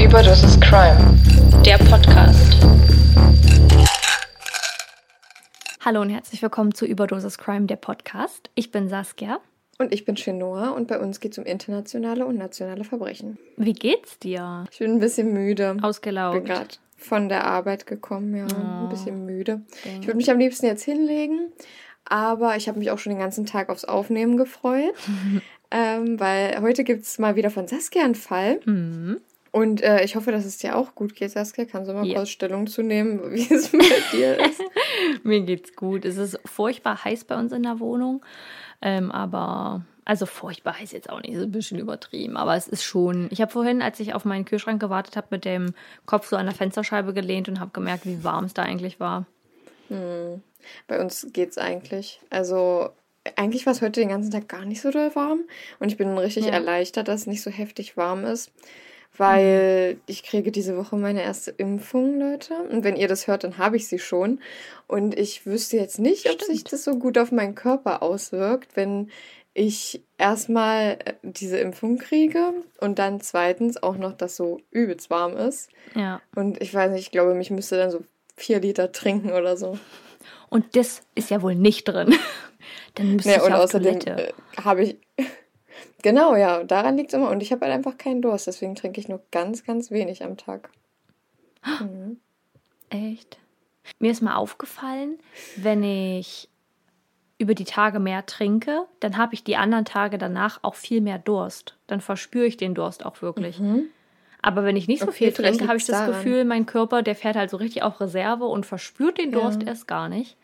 Überdosis Crime, der Podcast. Hallo und herzlich willkommen zu Überdosis Crime, der Podcast. Ich bin Saskia. Und ich bin Chenoa und bei uns geht es um internationale und nationale Verbrechen. Wie geht's dir? Ich bin ein bisschen müde. Ausgelaugt. Ich bin gerade von der Arbeit gekommen, ja. Oh. Ein bisschen müde. Dang. Ich würde mich am liebsten jetzt hinlegen, aber ich habe mich auch schon den ganzen Tag aufs Aufnehmen gefreut. ähm, weil heute gibt es mal wieder von Saskia einen Fall. Mhm. Und äh, ich hoffe, dass es dir auch gut geht, Saskia. Kannst du mal Ja. kurz Stellung zu nehmen, wie es bei dir ist? Mir geht's gut. Es ist furchtbar heiß bei uns in der Wohnung. Ähm, aber, also furchtbar heiß jetzt auch nicht, ist ein bisschen übertrieben. Aber es ist schon. Ich habe vorhin, als ich auf meinen Kühlschrank gewartet habe, mit dem Kopf so an der Fensterscheibe gelehnt und habe gemerkt, wie warm es da eigentlich war. Bei uns geht's eigentlich. Also eigentlich war es heute den ganzen Tag gar nicht so doll warm und ich bin richtig Ja. erleichtert, dass es nicht so heftig warm ist, weil ich kriege diese Woche meine erste Impfung, Leute. Und wenn ihr das hört, dann habe ich sie schon. Und ich wüsste jetzt nicht, ob sich Stimmt. das so gut auf meinen Körper auswirkt, wenn ich erstmal äh, diese Impfung kriege und dann zweitens auch noch, dass so übelst warm ist. Ja. Und ich weiß nicht, ich glaube, mich müsste dann so vier Liter trinken oder so. Und das ist ja wohl nicht drin. Dann müsste Ja, ich und auf außerdem Toilette. äh, habe ich. Genau, ja, daran liegt es immer. Und ich habe halt einfach keinen Durst, deswegen trinke ich nur ganz, ganz wenig am Tag. Mhm. Echt? Mir ist mal aufgefallen, wenn ich über die Tage mehr trinke, dann habe ich die anderen Tage danach auch viel mehr Durst. Dann verspüre ich den Durst auch wirklich. Aber wenn ich nicht so. Okay, viel trinke, habe ich das daran. Gefühl, mein Körper, der fährt halt so richtig auf Reserve und verspürt den Ja. Durst erst gar nicht.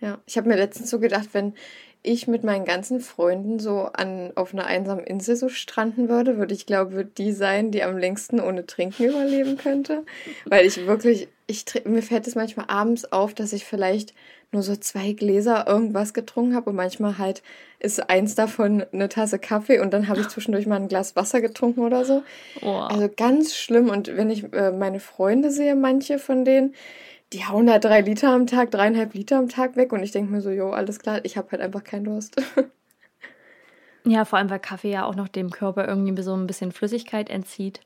Ja, ich habe mir letztens so gedacht, wenn ich mit meinen ganzen Freunden so an, auf einer einsamen Insel so stranden würde, würde ich glaube, die sein, die am längsten ohne Trinken überleben könnte. Weil ich wirklich, ich mir fällt es manchmal abends auf, dass ich vielleicht nur so zwei Gläser irgendwas getrunken habe und manchmal halt ist eins davon eine Tasse Kaffee und dann habe ich zwischendurch mal ein Glas Wasser getrunken oder so. Oh. Also ganz schlimm. Und wenn ich äh, meine Freunde sehe, manche von denen, die hauen da drei Liter am Tag, dreieinhalb Liter am Tag weg. Und ich denke mir so, jo, alles klar, ich habe halt einfach keinen Durst. Ja, vor allem, weil Kaffee ja auch noch dem Körper irgendwie so ein bisschen Flüssigkeit entzieht.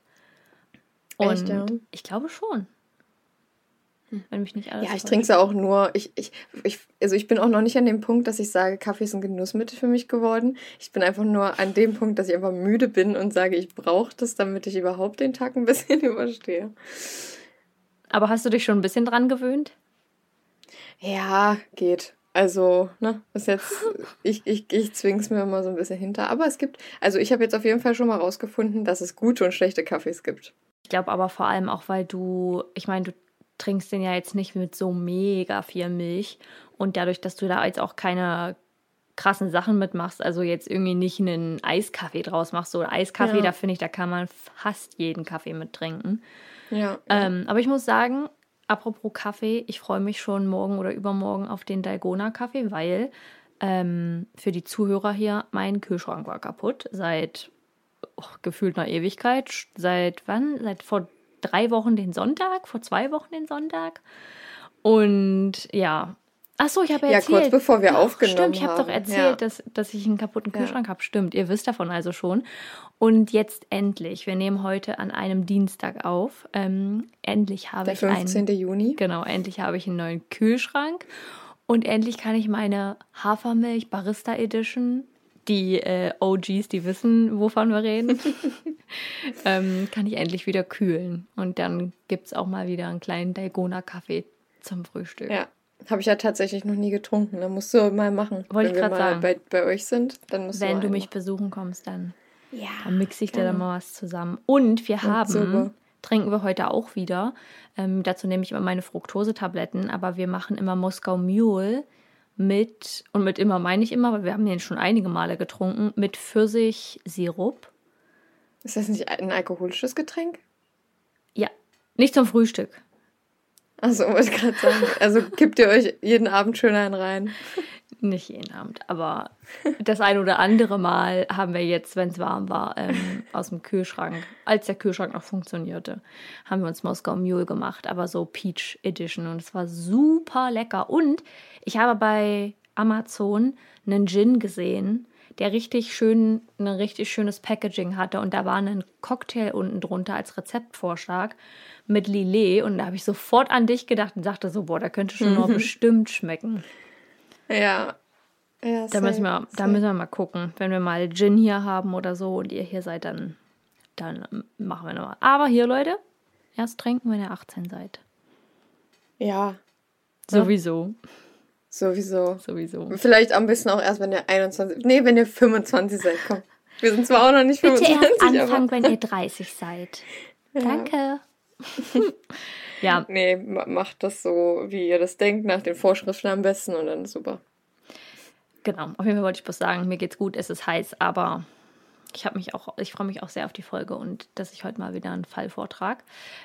Und Echt, ja? ich glaube schon. Wenn mich nicht alles ja, ich trinke es auch nur. Ich, ich, ich, also ich bin auch noch nicht an dem Punkt, dass ich sage, Kaffee ist ein Genussmittel für mich geworden. Ich bin einfach nur an dem Punkt, dass ich einfach müde bin und sage, ich brauche das, damit ich überhaupt den Tag ein bisschen überstehe. Aber hast du dich schon ein bisschen dran gewöhnt? Ja, geht. Also, ne, ist jetzt, ich, ich, ich zwing's mir immer so ein bisschen hinter. Aber es gibt, also ich habe jetzt auf jeden Fall schon mal rausgefunden, dass es gute und schlechte Kaffees gibt. Ich glaube aber vor allem auch, weil du, ich meine, du trinkst den ja jetzt nicht mit so mega viel Milch und dadurch, dass du da jetzt auch keine krassen Sachen mitmachst, also jetzt irgendwie nicht einen Eiskaffee draus machst, so Eiskaffee, Ja. da finde ich, da kann man fast jeden Kaffee mit trinken. Ja. Ähm, aber ich muss sagen, apropos Kaffee, ich freue mich schon morgen oder übermorgen auf den Dalgona-Kaffee, weil ähm, für die Zuhörer hier mein Kühlschrank war kaputt seit oh, gefühlt einer Ewigkeit. Seit wann? Seit vor drei Wochen den Sonntag, vor zwei Wochen den Sonntag. Und ja. Ach so, ich habe ja Ja, erzählt. kurz bevor wir doch, aufgenommen Stimmt, ich habe doch erzählt, ja. dass, dass ich einen kaputten Ja. Kühlschrank habe. Stimmt, ihr wisst davon also schon. Und jetzt endlich, wir nehmen heute an einem Dienstag auf. Ähm, endlich habe Der ich einen 15. Juni. Genau, endlich habe ich einen neuen Kühlschrank und endlich kann ich meine Hafermilch Barista Edition die äh, OGs, die wissen, wovon wir reden, ähm, kann ich endlich wieder kühlen. Und dann gibt es auch mal wieder einen kleinen Dalgona-Kaffee zum Frühstück. Ja, habe ich ja tatsächlich noch nie getrunken. Da musst du mal machen. Wollte Wenn ich mal sagen. bei, bei euch sind, dann musst Wenn du du mich machen. besuchen kommst, dann, Ja, dann mixe ich dir da gerne. mal was zusammen. Und wir haben, super. trinken wir heute auch wieder. Ähm, dazu nehme ich immer meine Fructose-Tabletten, aber wir machen immer Moskau Mule mit, und mit immer meine ich immer, weil wir haben den schon einige Male getrunken, mit Pfirsichsirup. Ist das nicht ein alkoholisches Getränk? Ja, nicht zum Frühstück. Achso, wollte ich gerade sagen. Also kippt ihr euch jeden Abend schön einen rein. Nicht jeden Abend, aber das ein oder andere Mal haben wir jetzt, wenn es warm war, ähm, aus dem Kühlschrank, als der Kühlschrank noch funktionierte, haben wir uns Moskau Mule gemacht, aber so Peach Edition und es war super lecker. Und ich habe bei Amazon einen Gin gesehen, der richtig schön, ein richtig schönes Packaging hatte und da war ein Cocktail unten drunter als Rezeptvorschlag mit Lillet und da habe ich sofort an dich gedacht und sagte so, boah, der könnte schon noch bestimmt schmecken. Ja. ja Da müssen, wir, da müssen wir mal gucken. Wenn wir mal Gin hier haben oder so und ihr hier seid, dann, dann machen wir nochmal. Aber hier, Leute, erst trinken, wenn ihr 18 seid. Ja, Sowieso. sowieso. Sowieso. Vielleicht am besten auch erst, wenn ihr 21, nee, wenn ihr 25 seid. Komm. Wir sind zwar auch noch nicht Bitte 25, erst anfangen, wenn ihr 30 seid. Danke. Ja, nee, ma- macht das so, wie ihr das denkt, nach den Vorschriften am besten und dann ist super. genau. Auf jeden Fall wollte ich bloß sagen, mir geht's gut, es ist heiß, aber ich habe mich auch, ich freue mich auch sehr auf die Folge und dass ich heute mal wieder einen Fall vortrag.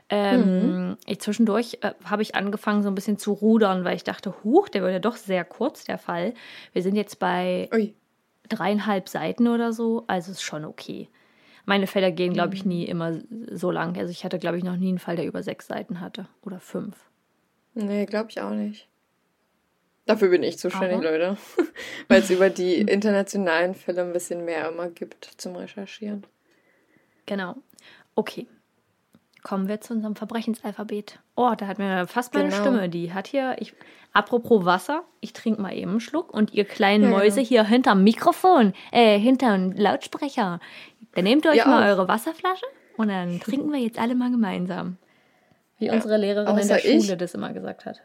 Ähm, ich, zwischendurch äh, habe ich angefangen, so ein bisschen zu rudern, weil ich dachte, huch, der wird ja doch sehr kurz, der Fall. Wir sind jetzt bei Ui. dreieinhalb Seiten oder so, also ist schon okay. Meine Fälle gehen, glaube ich, nie immer so lang. Also ich hatte, glaube ich, noch nie einen Fall, der über sechs Seiten hatte oder fünf. Nee, glaube ich auch nicht. Dafür bin ich zuständig, Aber- Leute. Weil es über die internationalen Fälle ein bisschen mehr immer gibt zum Recherchieren. Genau. Okay. Kommen wir zu unserem Verbrechensalphabet. Oh, da hat mir fast meine Genau. Stimme. Die hat hier, ich, apropos Wasser, ich trinke mal eben einen Schluck und ihr kleinen Ja, Mäuse genau. hier hinterm Mikrofon, äh, hinterm Lautsprecher, dann nehmt ihr euch Ihr mal auch. eure Wasserflasche und dann trinken wir jetzt alle mal gemeinsam. Wie Ja. unsere Lehrerin in der Schule ich. das immer gesagt hat.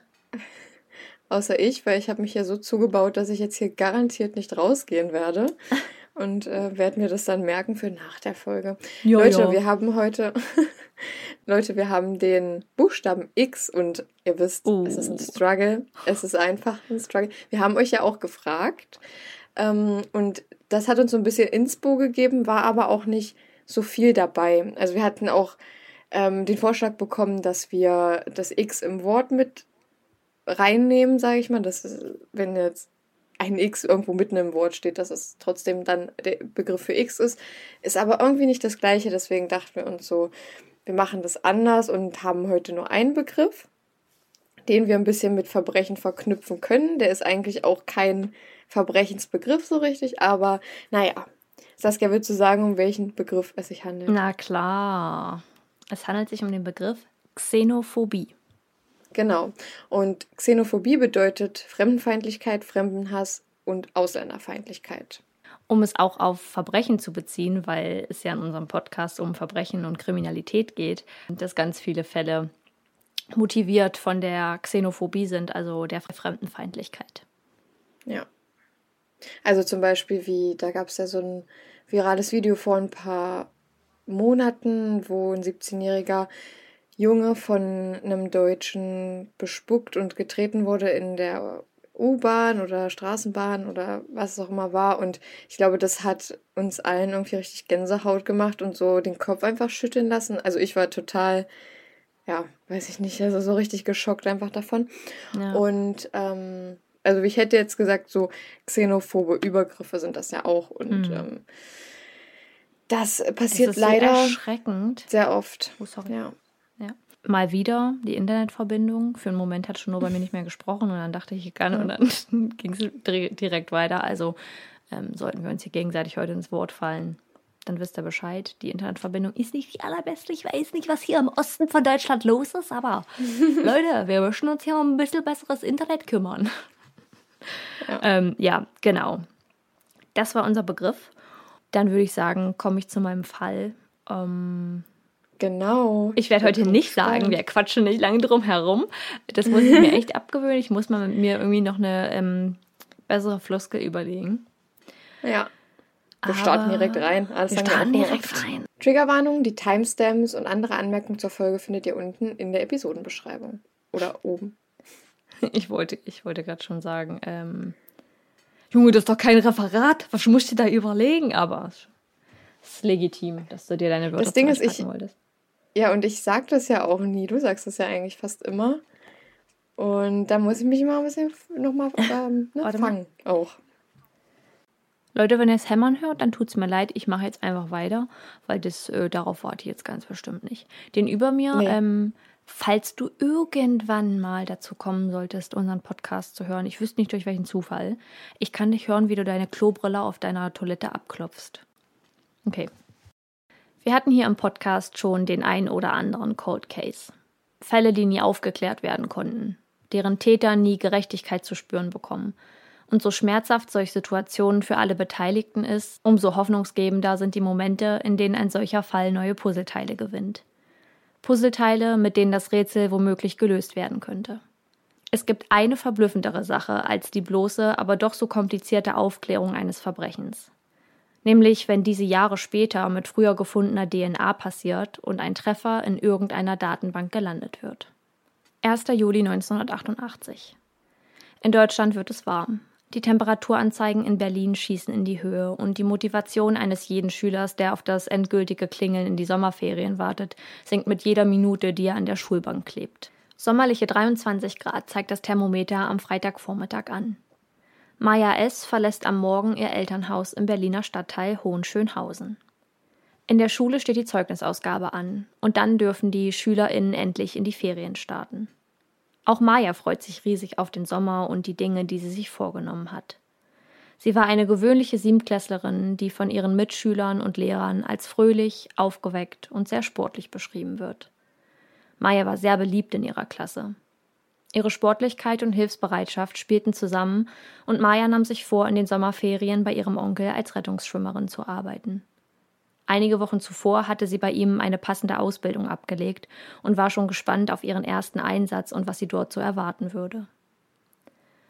Außer ich, weil ich habe mich ja so zugebaut, dass ich jetzt hier garantiert nicht rausgehen werde. Und äh, werde mir das dann merken für nach der Folge. Ja, Leute, ja. wir haben heute, Leute, wir haben den Buchstaben X und ihr wisst, Oh. es ist ein Struggle. Es ist einfach ein Struggle. Wir haben euch ja auch gefragt. Ähm, und das hat uns so ein bisschen Inspo gegeben, war aber auch nicht so viel dabei. Also wir hatten auch ähm, den Vorschlag bekommen, dass wir das X im Wort mit reinnehmen, sage ich mal. Das ist, wenn jetzt ein X irgendwo mitten im Wort steht, dass es trotzdem dann der Begriff für X ist, ist aber irgendwie nicht das gleiche. Deswegen dachten wir uns so, wir machen das anders und haben heute nur einen Begriff, den wir ein bisschen mit Verbrechen verknüpfen können. Der ist eigentlich auch kein Verbrechensbegriff so richtig, aber naja. Saskia, willst du sagen, um welchen Begriff es sich handelt? Na klar. Es handelt sich um den Begriff Xenophobie. Genau. Und Xenophobie bedeutet Fremdenfeindlichkeit, Fremdenhass und Ausländerfeindlichkeit. Um es auch auf Verbrechen zu beziehen, weil es ja in unserem Podcast um Verbrechen und Kriminalität geht, dass ganz viele Fälle motiviert von der Xenophobie sind, also der Fremdenfeindlichkeit. Ja. Also zum Beispiel wie, da gab es ja so ein virales Video vor ein paar Monaten, wo ein 17-jähriger Junge von einem Deutschen bespuckt und getreten wurde in der U-Bahn oder Straßenbahn oder was es auch immer war. Und ich glaube, das hat uns allen irgendwie richtig Gänsehaut gemacht und so den Kopf einfach schütteln lassen. Also ich war total, ja, weiß ich nicht, also so richtig geschockt einfach davon. Ja. Und ähm, also ich hätte jetzt gesagt, so xenophobe Übergriffe sind das ja auch. Und ähm, das passiert leider sehr oft. Oh, sorry. Ja. Mal wieder die Internetverbindung. Für einen Moment hat schon nur bei mir nicht mehr gesprochen und dann dachte ich, ich kann und dann ging es direkt weiter. Also ähm, sollten wir uns hier gegenseitig heute ins Wort fallen, dann wisst ihr Bescheid. Die Internetverbindung ist nicht die allerbeste. Ich weiß nicht, was hier im Osten von Deutschland los ist, aber Leute, wir müssen uns hier um ein bisschen besseres Internet kümmern. Ja. Ähm, ja, genau. Das war unser Begriff. Dann würde ich sagen, komme ich zu meinem Fall. Ähm, genau. ich werde heute nicht sagen, wir quatschen nicht lange drum herum. Das muss ich mir echt abgewöhnen. Ich muss mal mit mir irgendwie noch eine ähm, bessere Floskel überlegen. Ja. Wir starten direkt rein. Alles wir starten direkt gemacht. rein. Triggerwarnung, die Timestamps und andere Anmerkungen zur Folge findet ihr unten in der Episodenbeschreibung. Oder oben. Ich wollte, ich wollte gerade schon sagen, ähm, Junge, das ist doch kein Referat. Was musst du da überlegen? Aber es ist legitim, dass du dir deine Wörter Das Ding ist, ich- wolltest. Ja, und ich sag das ja auch nie. Du sagst das ja eigentlich fast immer. Und da muss ich mich mal ein bisschen nochmal ähm, ne, fangen. Auch. Leute, wenn ihr es hämmern hört, dann tut's mir leid. Ich mache jetzt einfach weiter, weil das äh, darauf warte ich jetzt ganz bestimmt nicht. Den über mir, Nee. ähm, falls du irgendwann mal dazu kommen solltest, unseren Podcast zu hören, ich wüsste nicht durch welchen Zufall, ich kann dich hören, wie du deine Klobrille auf deiner Toilette abklopfst. Okay. Wir hatten hier im Podcast schon den ein oder anderen Cold Case. Fälle, die nie aufgeklärt werden konnten, deren Täter nie Gerechtigkeit zu spüren bekommen. Und so schmerzhaft solche Situationen für alle Beteiligten ist, umso hoffnungsgebender sind die Momente, in denen ein solcher Fall neue Puzzleteile gewinnt. Puzzleteile, mit denen das Rätsel womöglich gelöst werden könnte. Es gibt eine verblüffendere Sache als die bloße, aber doch so komplizierte Aufklärung eines Verbrechens. Nämlich, wenn diese Jahre später mit früher gefundener DNA passiert und ein Treffer in irgendeiner Datenbank gelandet wird. 1. Juli 1988. In Deutschland wird es warm. Die Temperaturanzeigen in Berlin schießen in die Höhe und die Motivation eines jeden Schülers, der auf das endgültige Klingeln in die Sommerferien wartet, sinkt mit jeder Minute, die er an der Schulbank klebt. Sommerliche 23 Grad zeigt das Thermometer am Freitagvormittag an. Maya S. verlässt am Morgen ihr Elternhaus im Berliner Stadtteil Hohenschönhausen. In der Schule steht die Zeugnisausgabe an und dann dürfen die SchülerInnen endlich in die Ferien starten. Auch Maya freut sich riesig auf den Sommer und die Dinge, die sie sich vorgenommen hat. Sie war eine gewöhnliche Siebtklässlerin, die von ihren Mitschülern und Lehrern als fröhlich, aufgeweckt und sehr sportlich beschrieben wird. Maya war sehr beliebt in ihrer Klasse. Ihre Sportlichkeit und Hilfsbereitschaft spielten zusammen und Maya nahm sich vor, in den Sommerferien bei ihrem Onkel als Rettungsschwimmerin zu arbeiten. Einige Wochen zuvor hatte sie bei ihm eine passende Ausbildung abgelegt und war schon gespannt auf ihren ersten Einsatz und was sie dort so erwarten würde.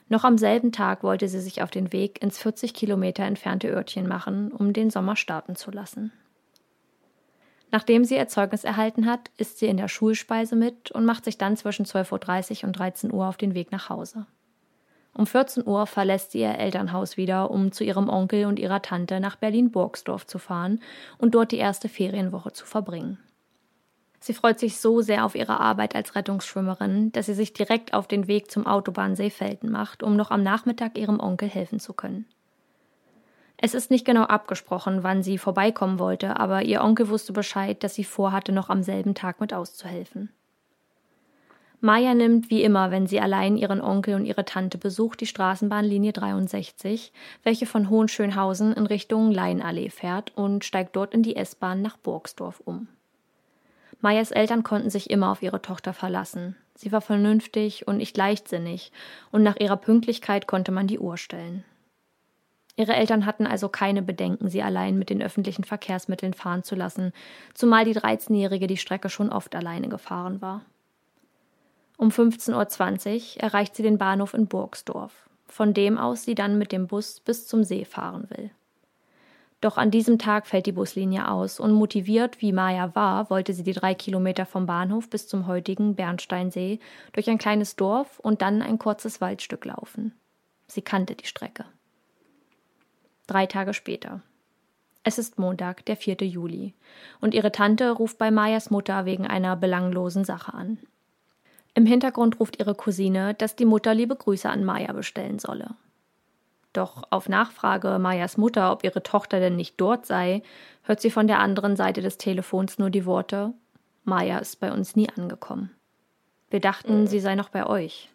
Noch am selben Tag wollte sie sich auf den Weg ins 40 Kilometer entfernte Örtchen machen, um den Sommer starten zu lassen. Nachdem sie ihr Zeugnis erhalten hat, isst sie in der Schulspeise mit und macht sich dann zwischen 12.30 Uhr und 13 Uhr auf den Weg nach Hause. Um 14 Uhr verlässt sie ihr Elternhaus wieder, um zu ihrem Onkel und ihrer Tante nach Berlin-Burgsdorf zu fahren und dort die erste Ferienwoche zu verbringen. Sie freut sich so sehr auf ihre Arbeit als Rettungsschwimmerin, dass sie sich direkt auf den Weg zum Autobahnsee Felden macht, um noch am Nachmittag ihrem Onkel helfen zu können. Es ist nicht genau abgesprochen, wann sie vorbeikommen wollte, aber ihr Onkel wusste Bescheid, dass sie vorhatte, noch am selben Tag mit auszuhelfen. Maya nimmt wie immer, wenn sie allein ihren Onkel und ihre Tante besucht, die Straßenbahnlinie 63, welche von Hohenschönhausen in Richtung Leinallee fährt und steigt dort in die S-Bahn nach Burgsdorf um. Mayas Eltern konnten sich immer auf ihre Tochter verlassen. Sie war vernünftig und nicht leichtsinnig, und nach ihrer Pünktlichkeit konnte man die Uhr stellen. Ihre Eltern hatten also keine Bedenken, sie allein mit den öffentlichen Verkehrsmitteln fahren zu lassen, zumal die 13-Jährige die Strecke schon oft alleine gefahren war. Um 15.20 Uhr erreicht sie den Bahnhof in Burgsdorf, von dem aus sie dann mit dem Bus bis zum See fahren will. Doch an diesem Tag fällt die Buslinie aus und motiviert, wie Maya war, wollte sie die drei Kilometer vom Bahnhof bis zum heutigen Bernsteinsee durch ein kleines Dorf und dann ein kurzes Waldstück laufen. Sie kannte die Strecke. Drei Tage später. Es ist Montag, der 4. Juli, und ihre Tante ruft bei Mayas Mutter wegen einer belanglosen Sache an. Im Hintergrund ruft ihre Cousine, dass die Mutter liebe Grüße an Maya bestellen solle. Doch auf Nachfrage Mayas Mutter, ob ihre Tochter denn nicht dort sei, hört sie von der anderen Seite des Telefons nur die Worte Maya ist bei uns nie angekommen. Wir dachten, sie sei noch bei euch.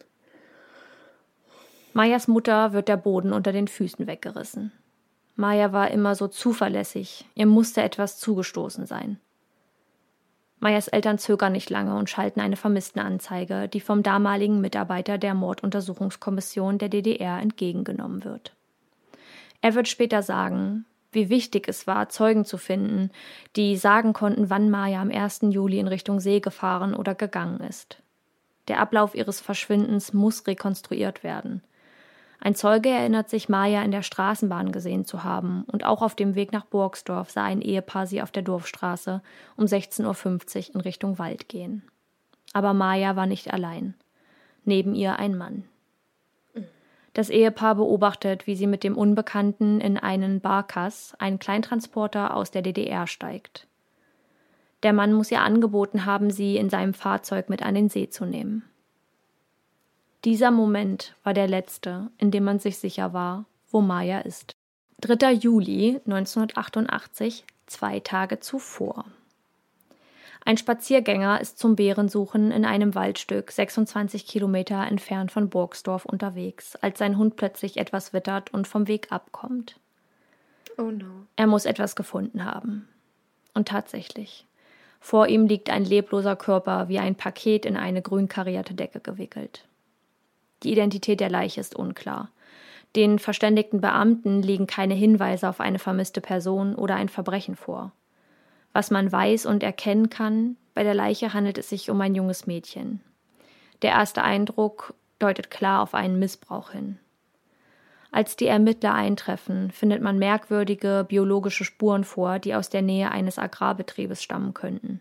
Mayas Mutter wird der Boden unter den Füßen weggerissen. Maya war immer so zuverlässig, ihr musste etwas zugestoßen sein. Mayas Eltern zögern nicht lange und schalten eine Vermisstenanzeige, die vom damaligen Mitarbeiter der Morduntersuchungskommission der DDR entgegengenommen wird. Er wird später sagen, wie wichtig es war, Zeugen zu finden, die sagen konnten, wann Maya am 1. Juli in Richtung See gefahren oder gegangen ist. Der Ablauf ihres Verschwindens muss rekonstruiert werden. Ein Zeuge erinnert sich, Maya in der Straßenbahn gesehen zu haben, und auch auf dem Weg nach Burgsdorf sah ein Ehepaar sie auf der Dorfstraße um 16.50 Uhr in Richtung Wald gehen. Aber Maya war nicht allein. Neben ihr ein Mann. Das Ehepaar beobachtet, wie sie mit dem Unbekannten in einen Barkas, einen Kleintransporter aus der DDR, steigt. Der Mann muss ihr angeboten haben, sie in seinem Fahrzeug mit an den See zu nehmen. Dieser Moment war der letzte, in dem man sich sicher war, wo Maya ist. 3. Juli 1988, zwei Tage zuvor. Ein Spaziergänger ist zum Bärensuchen in einem Waldstück 26 Kilometer entfernt von Burgsdorf unterwegs, als sein Hund plötzlich etwas wittert und vom Weg abkommt. Oh no. Er muss etwas gefunden haben. Und tatsächlich. Vor ihm liegt ein lebloser Körper wie ein Paket in eine grün karierte Decke gewickelt. Die Identität der Leiche ist unklar. Den verständigten Beamten liegen keine Hinweise auf eine vermisste Person oder ein Verbrechen vor. Was man weiß und erkennen kann, bei der Leiche handelt es sich um ein junges Mädchen. Der erste Eindruck deutet klar auf einen Missbrauch hin. Als die Ermittler eintreffen, findet man merkwürdige biologische Spuren vor, die aus der Nähe eines Agrarbetriebes stammen könnten.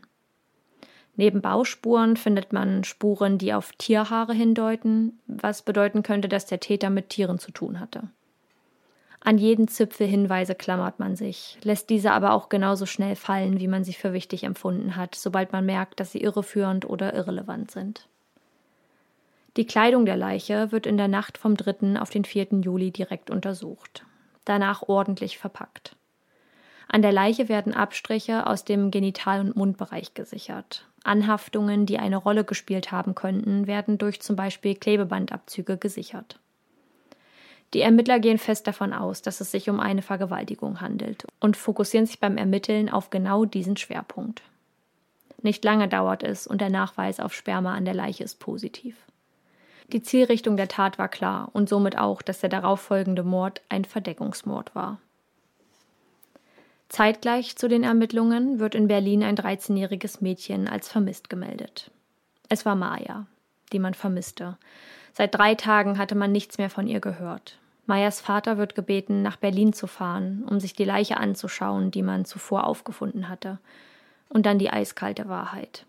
Neben Bauspuren findet man Spuren, die auf Tierhaare hindeuten, was bedeuten könnte, dass der Täter mit Tieren zu tun hatte. An jeden Zipfel Hinweise klammert man sich, lässt diese aber auch genauso schnell fallen, wie man sie für wichtig empfunden hat, sobald man merkt, dass sie irreführend oder irrelevant sind. Die Kleidung der Leiche wird in der Nacht vom 3. auf den 4. Juli direkt untersucht, danach ordentlich verpackt. An der Leiche werden Abstriche aus dem Genital- und Mundbereich gesichert. Anhaftungen, die eine Rolle gespielt haben könnten, werden durch zum Beispiel Klebebandabzüge gesichert. Die Ermittler gehen fest davon aus, dass es sich um eine Vergewaltigung handelt und fokussieren sich beim Ermitteln auf genau diesen Schwerpunkt. Nicht lange dauert es und der Nachweis auf Sperma an der Leiche ist positiv. Die Zielrichtung der Tat war klar und somit auch, dass der darauffolgende Mord ein Verdeckungsmord war. Zeitgleich zu den Ermittlungen wird in Berlin ein 13-jähriges Mädchen als vermisst gemeldet. Es war Maya, die man vermisste. Seit drei Tagen hatte man nichts mehr von ihr gehört. Mayas Vater wird gebeten, nach Berlin zu fahren, um sich die Leiche anzuschauen, die man zuvor aufgefunden hatte. Und dann die eiskalte Wahrheit.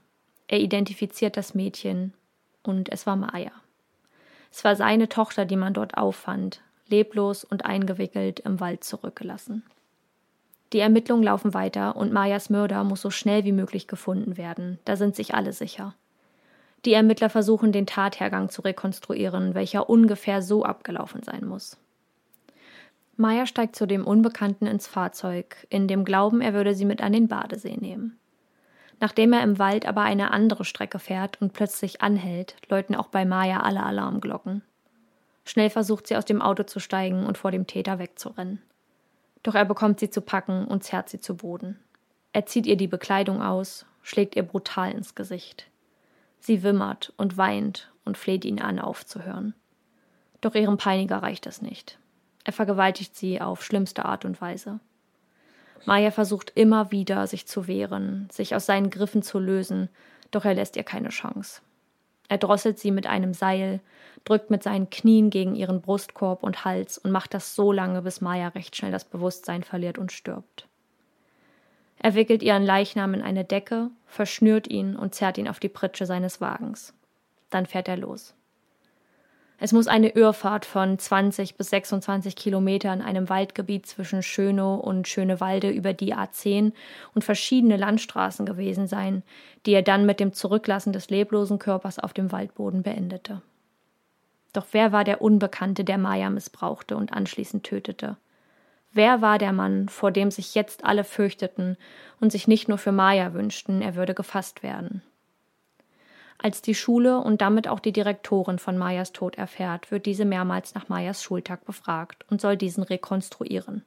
Er identifiziert das Mädchen und es war Maya. Es war seine Tochter, die man dort auffand, leblos und eingewickelt im Wald zurückgelassen. Die Ermittlungen laufen weiter und Mayas Mörder muss so schnell wie möglich gefunden werden, da sind sich alle sicher. Die Ermittler versuchen den Tathergang zu rekonstruieren, welcher ungefähr so abgelaufen sein muss. Maya steigt zu dem Unbekannten ins Fahrzeug, in dem Glauben, er würde sie mit an den Badesee nehmen. Nachdem er im Wald aber eine andere Strecke fährt und plötzlich anhält, läuten auch bei Maya alle Alarmglocken. Schnell versucht sie aus dem Auto zu steigen und vor dem Täter wegzurennen. Doch er bekommt sie zu packen und zerrt sie zu Boden. Er zieht ihr die Bekleidung aus, schlägt ihr brutal ins Gesicht. Sie wimmert und weint und fleht ihn an, aufzuhören. Doch ihrem Peiniger reicht das nicht. Er vergewaltigt sie auf schlimmste Art und Weise. Maya versucht immer wieder, sich zu wehren, sich aus seinen Griffen zu lösen, doch er lässt ihr keine Chance. Er drosselt sie mit einem Seil, drückt mit seinen Knien gegen ihren Brustkorb und Hals und macht das so lange, bis Maya recht schnell das Bewusstsein verliert und stirbt. Er wickelt ihren Leichnam in eine Decke, verschnürt ihn und zerrt ihn auf die Pritsche seines Wagens. Dann fährt er los. Es muss eine Irrfahrt von 20 bis 26 Kilometern in einem Waldgebiet zwischen Schönow und Schönewalde über die A10 und verschiedene Landstraßen gewesen sein, die er dann mit dem Zurücklassen des leblosen Körpers auf dem Waldboden beendete. Doch wer war der Unbekannte, der Maya missbrauchte und anschließend tötete? Wer war der Mann, vor dem sich jetzt alle fürchteten und sich nicht nur für Maya wünschten, er würde gefasst werden? Als die Schule und damit auch die Direktorin von Mayas Tod erfährt, wird diese mehrmals nach Mayas Schultag befragt und soll diesen rekonstruieren.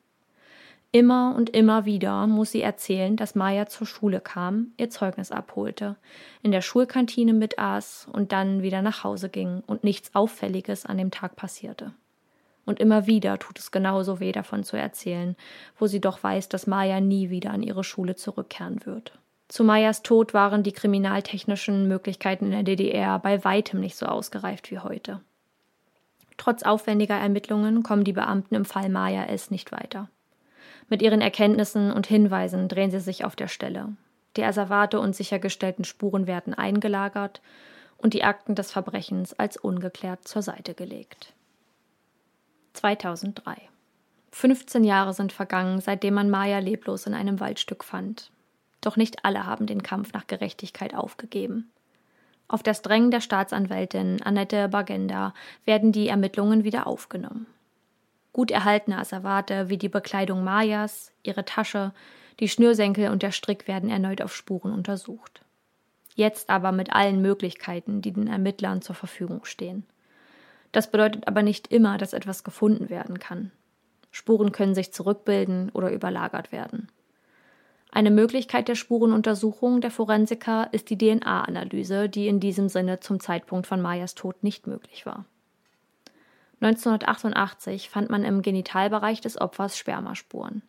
Immer und immer wieder muss sie erzählen, dass Maya zur Schule kam, ihr Zeugnis abholte, in der Schulkantine mitaß und dann wieder nach Hause ging und nichts Auffälliges an dem Tag passierte. Und immer wieder tut es genauso weh, davon zu erzählen, wo sie doch weiß, dass Maya nie wieder an ihre Schule zurückkehren wird. Zu Mayas Tod waren die kriminaltechnischen Möglichkeiten in der DDR bei weitem nicht so ausgereift wie heute. Trotz aufwendiger Ermittlungen kommen die Beamten im Fall Maya S. nicht weiter. Mit ihren Erkenntnissen und Hinweisen drehen sie sich auf der Stelle. Die Asservate und sichergestellten Spuren werden eingelagert und die Akten des Verbrechens als ungeklärt zur Seite gelegt. 2003. 15 Jahre sind vergangen, seitdem man Maya leblos in einem Waldstück fand. Doch nicht alle haben den Kampf nach Gerechtigkeit aufgegeben. Auf das Drängen der Staatsanwältin Annette Bagenda werden die Ermittlungen wieder aufgenommen. Gut erhaltene Asservate wie die Bekleidung Mayas, ihre Tasche, die Schnürsenkel und der Strick werden erneut auf Spuren untersucht. Jetzt aber mit allen Möglichkeiten, die den Ermittlern zur Verfügung stehen. Das bedeutet aber nicht immer, dass etwas gefunden werden kann. Spuren können sich zurückbilden oder überlagert werden. Eine Möglichkeit der Spurenuntersuchung der Forensiker ist die DNA-Analyse, die in diesem Sinne zum Zeitpunkt von Mayas Tod nicht möglich war. 1988 fand man im Genitalbereich des Opfers Spermaspuren.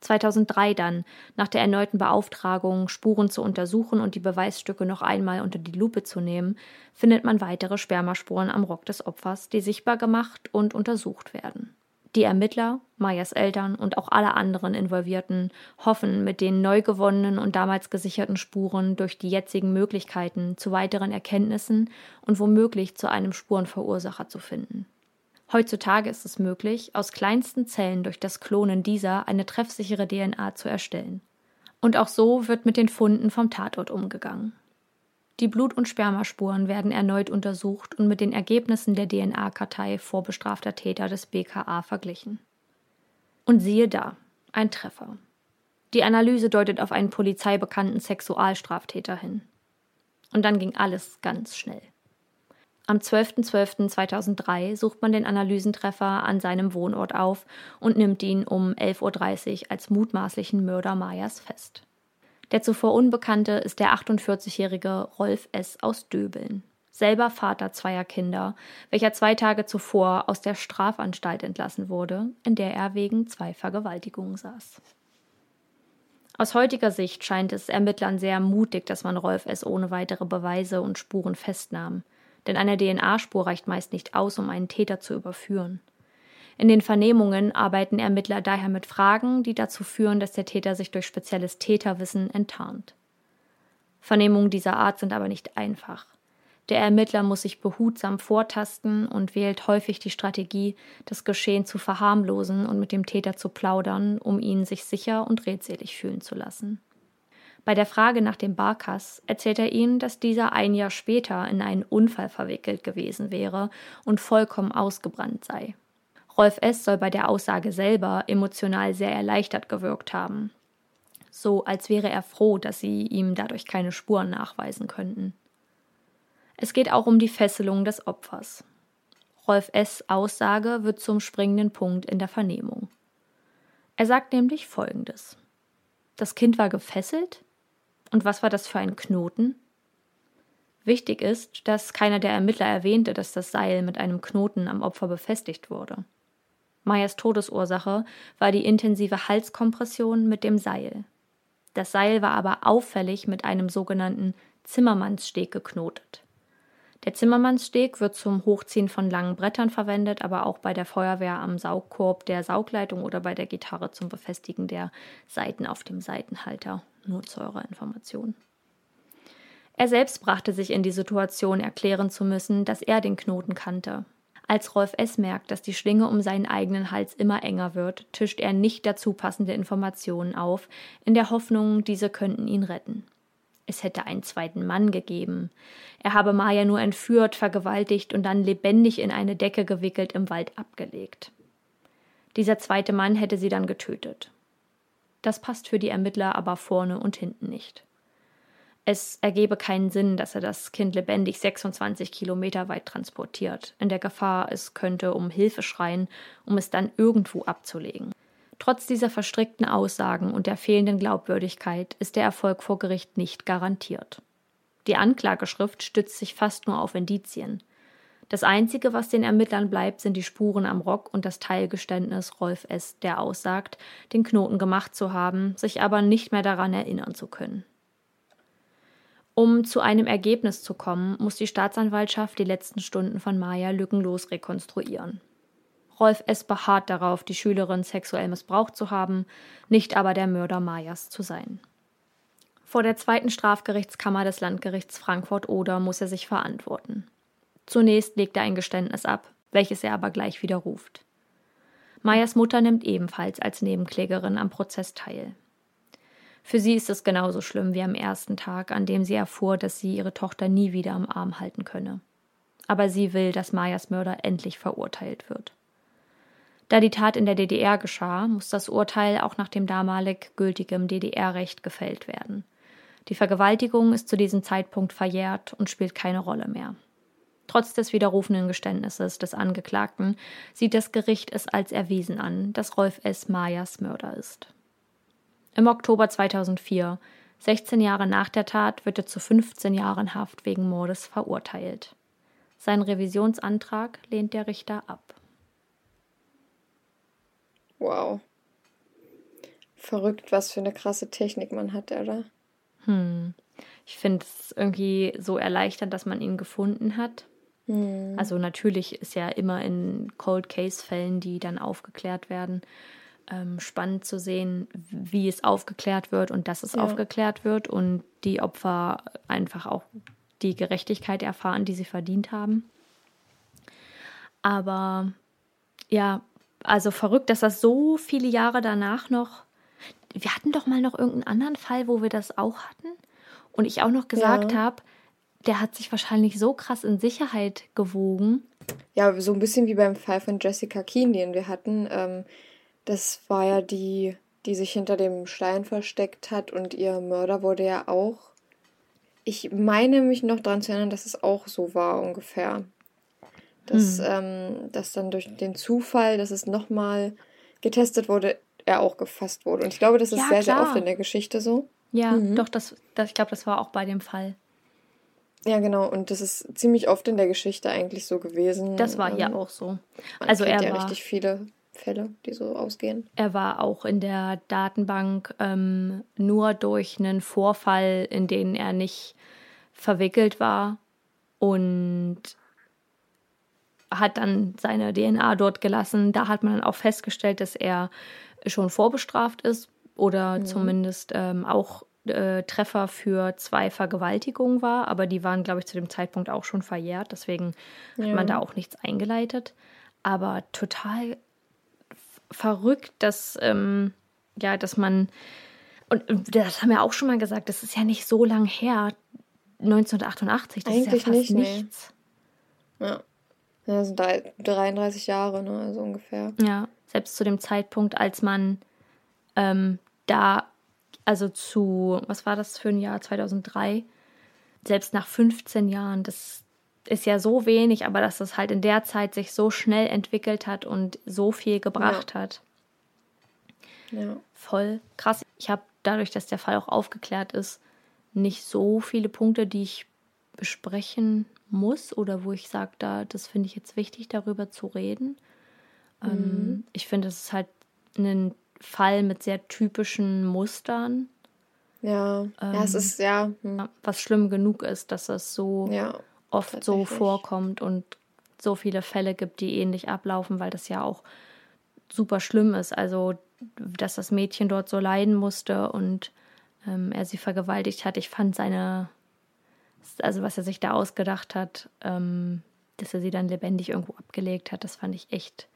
2003 dann, nach der erneuten Beauftragung, Spuren zu untersuchen und die Beweisstücke noch einmal unter die Lupe zu nehmen, findet man weitere Spermaspuren am Rock des Opfers, die sichtbar gemacht und untersucht werden. Die Ermittler, Mayas Eltern und auch alle anderen Involvierten hoffen, mit den neu gewonnenen und damals gesicherten Spuren durch die jetzigen Möglichkeiten zu weiteren Erkenntnissen und womöglich zu einem Spurenverursacher zu finden. Heutzutage ist es möglich, aus kleinsten Zellen durch das Klonen dieser eine treffsichere DNA zu erstellen. Und auch so wird mit den Funden vom Tatort umgegangen. Die Blut- und Spermaspuren werden erneut untersucht und mit den Ergebnissen der DNA-Kartei vorbestrafter Täter des BKA verglichen. Und siehe da, ein Treffer. Die Analyse deutet auf einen polizeibekannten Sexualstraftäter hin. Und dann ging alles ganz schnell. Am 12.12.2003 sucht man den Analysentreffer an seinem Wohnort auf und nimmt ihn um 11.30 Uhr als mutmaßlichen Mörder Mayas fest. Der zuvor Unbekannte ist der 48-jährige Rolf S. aus Döbeln, selber Vater zweier Kinder, welcher zwei Tage zuvor aus der Strafanstalt entlassen wurde, in der er wegen zwei Vergewaltigungen saß. Aus heutiger Sicht scheint es Ermittlern sehr mutig, dass man Rolf S. ohne weitere Beweise und Spuren festnahm denn eine DNA-Spur reicht meist nicht aus, um einen Täter zu überführen. In den Vernehmungen arbeiten Ermittler daher mit Fragen, die dazu führen, dass der Täter sich durch spezielles Täterwissen enttarnt. Vernehmungen dieser Art sind aber nicht einfach. Der Ermittler muss sich behutsam vortasten und wählt häufig die Strategie, das Geschehen zu verharmlosen und mit dem Täter zu plaudern, um ihn sich sicher und redselig fühlen zu lassen. Bei der Frage nach dem Barkas erzählt er ihnen, dass dieser ein Jahr später in einen Unfall verwickelt gewesen wäre und vollkommen ausgebrannt sei. Rolf S. soll bei der Aussage selber emotional sehr erleichtert gewirkt haben. So als wäre er froh, dass sie ihm dadurch keine Spuren nachweisen könnten. Es geht auch um die Fesselung des Opfers. Rolf S. Aussage wird zum springenden Punkt in der Vernehmung. Er sagt nämlich Folgendes. Das Kind war gefesselt, und was war das für ein Knoten? Wichtig ist, dass keiner der Ermittler erwähnte, dass das Seil mit einem Knoten am Opfer befestigt wurde. Mayas Todesursache war die intensive Halskompression mit dem Seil. Das Seil war aber auffällig mit einem sogenannten Zimmermannssteg geknotet. Der Zimmermannssteg wird zum Hochziehen von langen Brettern verwendet, aber auch bei der Feuerwehr am Saugkorb der Saugleitung oder bei der Gitarre zum Befestigen der Saiten auf dem Seitenhalter. Nur zu eurer Information. Er selbst brachte sich in die Situation, erklären zu müssen, dass er den Knoten kannte. Als Rolf S. merkt, dass die Schlinge um seinen eigenen Hals immer enger wird, tischt er nicht dazu passende Informationen auf, in der Hoffnung, diese könnten ihn retten. Es hätte einen zweiten Mann gegeben. Er habe Maya nur entführt, vergewaltigt und dann lebendig in eine Decke gewickelt im Wald abgelegt. Dieser zweite Mann hätte sie dann getötet. Das passt für die Ermittler aber vorne und hinten nicht. Es ergebe keinen Sinn, dass er das Kind lebendig 26 Kilometer weit transportiert, in der Gefahr, es könnte um Hilfe schreien, um es dann irgendwo abzulegen. Trotz dieser verstrickten Aussagen und der fehlenden Glaubwürdigkeit ist der Erfolg vor Gericht nicht garantiert. Die Anklageschrift stützt sich fast nur auf Indizien. Das Einzige, was den Ermittlern bleibt, sind die Spuren am Rock und das Teilgeständnis Rolf S., der aussagt, den Knoten gemacht zu haben, sich aber nicht mehr daran erinnern zu können. Um zu einem Ergebnis zu kommen, muss die Staatsanwaltschaft die letzten Stunden von Maya lückenlos rekonstruieren. Rolf S. beharrt darauf, die Schülerin sexuell missbraucht zu haben, nicht aber der Mörder Mayas zu sein. Vor der zweiten Strafgerichtskammer des Landgerichts Frankfurt-Oder muss er sich verantworten. Zunächst legt er ein Geständnis ab, welches er aber gleich widerruft. Meyers Mutter nimmt ebenfalls als Nebenklägerin am Prozess teil. Für sie ist es genauso schlimm wie am ersten Tag, an dem sie erfuhr, dass sie ihre Tochter nie wieder am Arm halten könne. Aber sie will, dass Mayas Mörder endlich verurteilt wird. Da die Tat in der DDR geschah, muss das Urteil auch nach dem damalig gültigem DDR-Recht gefällt werden. Die Vergewaltigung ist zu diesem Zeitpunkt verjährt und spielt keine Rolle mehr. Trotz des widerrufenen Geständnisses des Angeklagten sieht das Gericht es als erwiesen an, dass Rolf S. Mayas Mörder ist. Im Oktober 2004, 16 Jahre nach der Tat, wird er zu 15 Jahren Haft wegen Mordes verurteilt. Seinen Revisionsantrag lehnt der Richter ab. Wow. Verrückt, was für eine krasse Technik man hat, oder? Hm. Ich finde es irgendwie so erleichternd, dass man ihn gefunden hat. Hm. Also natürlich ist ja immer in Cold Case-Fällen, die dann aufgeklärt werden, ähm, spannend zu sehen, wie es aufgeklärt wird und dass es ja. aufgeklärt wird und die Opfer einfach auch die Gerechtigkeit erfahren, die sie verdient haben. Aber ja, also verrückt, dass das so viele Jahre danach noch. Wir hatten doch mal noch irgendeinen anderen Fall, wo wir das auch hatten. Und ich auch noch gesagt ja. habe, der hat sich wahrscheinlich so krass in Sicherheit gewogen. Ja, so ein bisschen wie beim Fall von Jessica Keen, den wir hatten. Ähm, das war ja die, die sich hinter dem Stein versteckt hat und ihr Mörder wurde ja auch. Ich meine mich noch daran zu erinnern, dass es auch so war ungefähr dass, hm. ähm, dass dann durch den Zufall, dass es nochmal getestet wurde, er auch gefasst wurde. Und ich glaube, das ist ja, sehr, klar. sehr oft in der Geschichte so. Ja, mhm. doch, das, das, ich glaube, das war auch bei dem Fall. Ja, genau. Und das ist ziemlich oft in der Geschichte eigentlich so gewesen. Das war ja ähm, auch so. Also er ja war richtig viele Fälle, die so ausgehen. Er war auch in der Datenbank ähm, nur durch einen Vorfall, in den er nicht verwickelt war und hat dann seine DNA dort gelassen. Da hat man dann auch festgestellt, dass er schon vorbestraft ist oder mhm. zumindest ähm, auch äh, Treffer für zwei Vergewaltigungen war, aber die waren, glaube ich, zu dem Zeitpunkt auch schon verjährt. Deswegen ja. hat man da auch nichts eingeleitet. Aber total verrückt, dass, ähm, ja, dass man, und das haben wir auch schon mal gesagt, das ist ja nicht so lang her, 1988, das Eigentlich ist ja fast nicht, nichts. Nee. Ja. Ja, das sind 33 Jahre, ne, also ungefähr. Ja, selbst zu dem Zeitpunkt, als man ähm, da, also zu, was war das für ein Jahr, 2003, selbst nach 15 Jahren, das ist ja so wenig, aber dass das halt in der Zeit sich so schnell entwickelt hat und so viel gebracht ja. hat. Ja. Voll krass. Ich habe dadurch, dass der Fall auch aufgeklärt ist, nicht so viele Punkte, die ich besprechen muss oder wo ich sage, da, das finde ich jetzt wichtig, darüber zu reden. Ähm, mhm. Ähm, ich finde, es ist halt ein Fall mit sehr typischen Mustern. Ja, ähm, ja, es ist ja. Hm. Was schlimm genug ist, dass es so ja, oft so vorkommt und so viele Fälle gibt, die ähnlich ablaufen, weil das ja auch super schlimm ist. Also, dass das Mädchen dort so leiden musste und ähm, er sie vergewaltigt hat. Ich fand seine also was er sich da ausgedacht hat, ähm, dass er sie dann lebendig irgendwo abgelegt hat, das fand ich echt,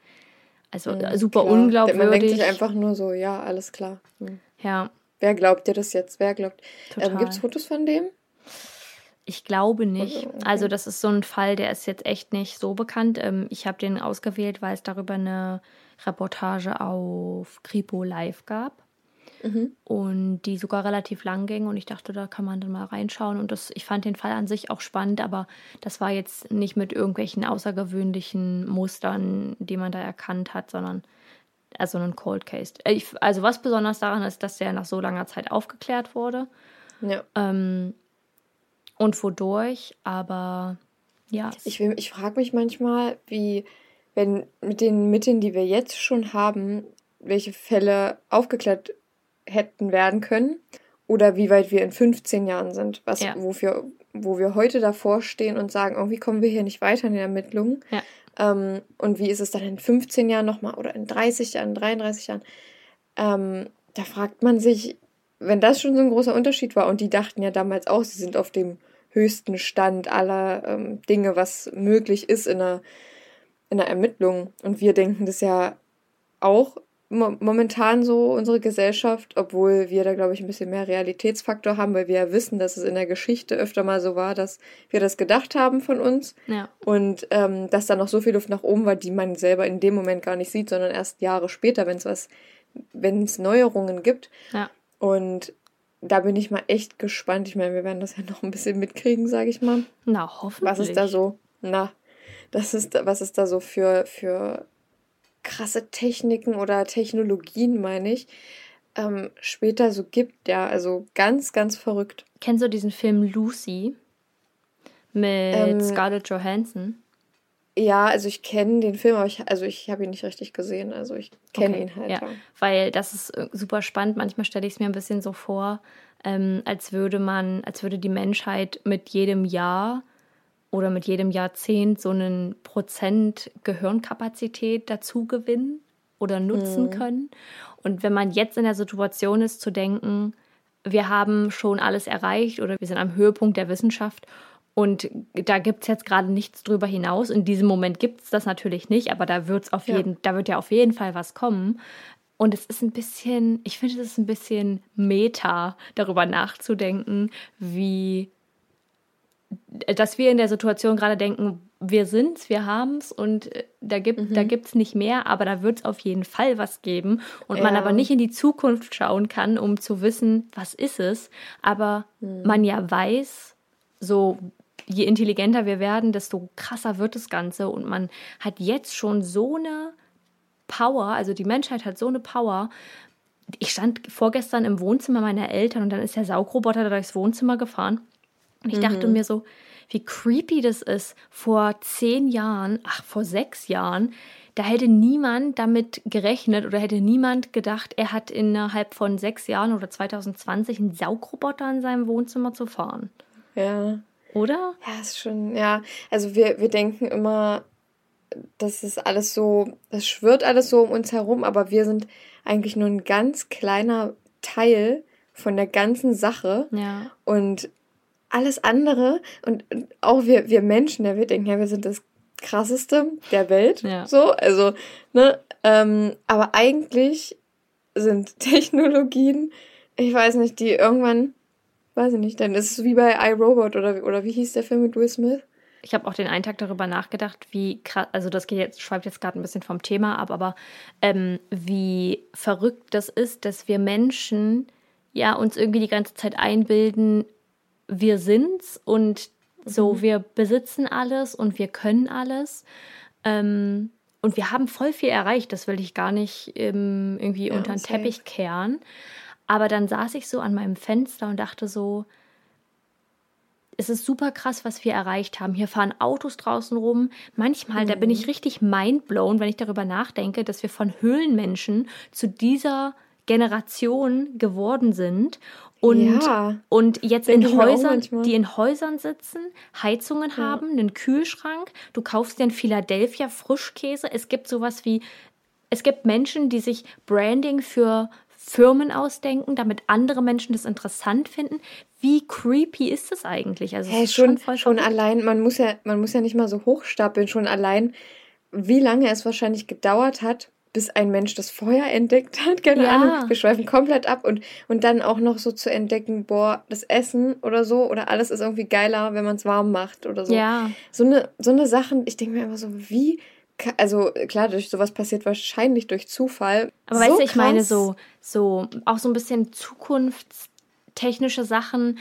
also ja, super klar. unglaubwürdig. Man denkt sich einfach nur so, ja, alles klar. Hm. Ja. Wer glaubt dir das jetzt? Wer glaubt? Ähm, Gibt es Fotos von dem? Ich glaube nicht. Okay. Also das ist so ein Fall, der ist jetzt echt nicht so bekannt. Ähm, ich habe den ausgewählt, weil es darüber eine Reportage auf Kripo Live gab mhm. und die sogar relativ lang ging und ich dachte, da kann man dann mal reinschauen und das, ich fand den Fall an sich auch spannend, aber das war jetzt nicht mit irgendwelchen außergewöhnlichen Mustern, die man da erkannt hat, sondern also ein Cold Case. Äh, ich, also was besonders daran ist, dass der nach so langer Zeit aufgeklärt wurde. Ja. Ähm, und wodurch, aber Ja. Ich, will- ich frage mich manchmal, wie, wenn mit den Mitteln, die wir jetzt schon haben, welche Fälle aufgeklärt hätten werden können oder wie weit wir in 15 Jahren sind, was, Ja. wofür, wo wir heute davor stehen und sagen, irgendwie kommen wir hier nicht weiter in den Ermittlungen. Ja. Ähm, und wie ist es dann in 15 Jahren nochmal oder in 30 Jahren, 33 Jahren? Ähm, da fragt man sich, wenn das schon so ein großer Unterschied war und die dachten ja damals auch, sie sind auf dem höchsten Stand aller ähm, Dinge, was möglich ist in einer, in einer Ermittlung. Und wir denken das ja auch mo momentan so, unsere Gesellschaft, obwohl wir da, glaube ich, ein bisschen mehr Realitätsfaktor haben, weil wir ja wissen, dass es in der Geschichte öfter mal so war, dass wir das gedacht haben von uns Ja. und ähm, dass da noch so viel Luft nach oben war, die man selber in dem Moment gar nicht sieht, sondern erst Jahre später, wenn es was, wenn es Neuerungen gibt. Ja. Und da bin ich mal echt gespannt. Ich meine, wir werden das ja noch ein bisschen mitkriegen, sage ich mal. Na, hoffentlich. Was ist da so? Na, das ist, was ist da so für, für krasse Techniken oder Technologien, meine ich, ähm, später so gibt, ja. Also ganz, ganz verrückt. Kennst du diesen Film Lucy mit Ähm, Scarlett Johansson? Ja, also ich kenne den Film, aber ich, also ich habe ihn nicht richtig gesehen. Also ich kenne Okay, ihn halt. Ja, Ja. weil das ist äh, super spannend. Manchmal stelle ich es mir ein bisschen so vor, ähm, als würde man, als würde die Menschheit mit jedem Jahr oder mit jedem Jahrzehnt so einen Prozent Gehirnkapazität dazu gewinnen oder nutzen Mhm. können. Und wenn man jetzt in der Situation ist, zu denken, wir haben schon alles erreicht oder wir sind am Höhepunkt der Wissenschaft und da gibt es jetzt gerade nichts drüber hinaus. In diesem Moment gibt es das natürlich nicht, aber da wird's auf Ja. jeden, da wird ja auf jeden Fall was kommen. Und es ist ein bisschen, ich finde, es ist ein bisschen meta, darüber nachzudenken, wie, dass wir in der Situation gerade denken, wir sind's, wir haben's und äh, da gibt da gibt's nicht mehr, aber da wird's auf jeden Fall was geben und man Ja. aber nicht in die Zukunft schauen kann, um zu wissen, was ist es, aber man ja weiß, so je intelligenter wir werden, desto krasser wird das Ganze und man hat jetzt schon so eine Power, also die Menschheit hat so eine Power. Ich stand vorgestern im Wohnzimmer meiner Eltern und dann ist der Saugroboter da durchs Wohnzimmer gefahren. Und ich dachte mir so, wie creepy das ist. Vor zehn Jahren, ach, vor sechs Jahren, da hätte niemand damit gerechnet oder hätte niemand gedacht, er hat innerhalb von sechs Jahren oder 2020 einen Saugroboter in seinem Wohnzimmer zu fahren. ja. Oder? Ja, ist schon, ja. Also wir, wir denken immer, das ist alles so, das schwirrt alles so um uns herum, aber wir sind eigentlich nur ein ganz kleiner Teil von der ganzen Sache. Ja. Und alles andere und, und auch wir, wir Menschen, ja, wir denken, ja, wir sind das krasseste der Welt. Ja. So, also, ne, ähm, aber eigentlich sind Technologien, ich weiß nicht, die irgendwann, weiß ich nicht, dann ist es wie bei iRobot oder, oder wie hieß der Film mit Will Smith? Ich habe auch den einen Tag darüber nachgedacht, wie krass, also das geht jetzt, schweift jetzt gerade ein bisschen vom Thema ab, aber ähm, wie verrückt das ist, dass wir Menschen ja uns irgendwie die ganze Zeit einbilden, wir sind's und so, wir besitzen alles und wir können alles. Ähm, und wir haben voll viel erreicht, das will ich gar nicht ähm, irgendwie Ja, unter den. Teppich kehren. Aber dann saß ich so an meinem Fenster und dachte so, es ist super krass, was wir erreicht haben. Hier fahren Autos draußen rum. Manchmal, da bin ich richtig mindblown, wenn ich darüber nachdenke, dass wir von Höhlenmenschen zu dieser Generation geworden sind und, Ja. und jetzt in Häusern, die in Häusern sitzen, Heizungen haben, einen Kühlschrank, du kaufst dir einen Philadelphia Frischkäse. Es gibt sowas wie, es gibt Menschen, die sich Branding für Firmen ausdenken, damit andere Menschen das interessant finden. Wie creepy ist das eigentlich? Also Hey, schon, schon verrückt. allein, man muss ja, man muss ja nicht mal so hochstapeln, schon allein, wie lange es wahrscheinlich gedauert hat, bis ein Mensch das Feuer entdeckt hat, keine Ja. Ahnung, wir schweifen komplett ab und, und dann auch noch so zu entdecken, boah, das Essen oder so, oder alles ist irgendwie geiler, wenn man es warm macht oder so. Ja, So eine, so eine Sachen, ich denke mir immer so, wie, also klar, durch sowas passiert wahrscheinlich durch Zufall. aber so weißt du, ich meine so, so auch so ein bisschen zukunftstechnische Sachen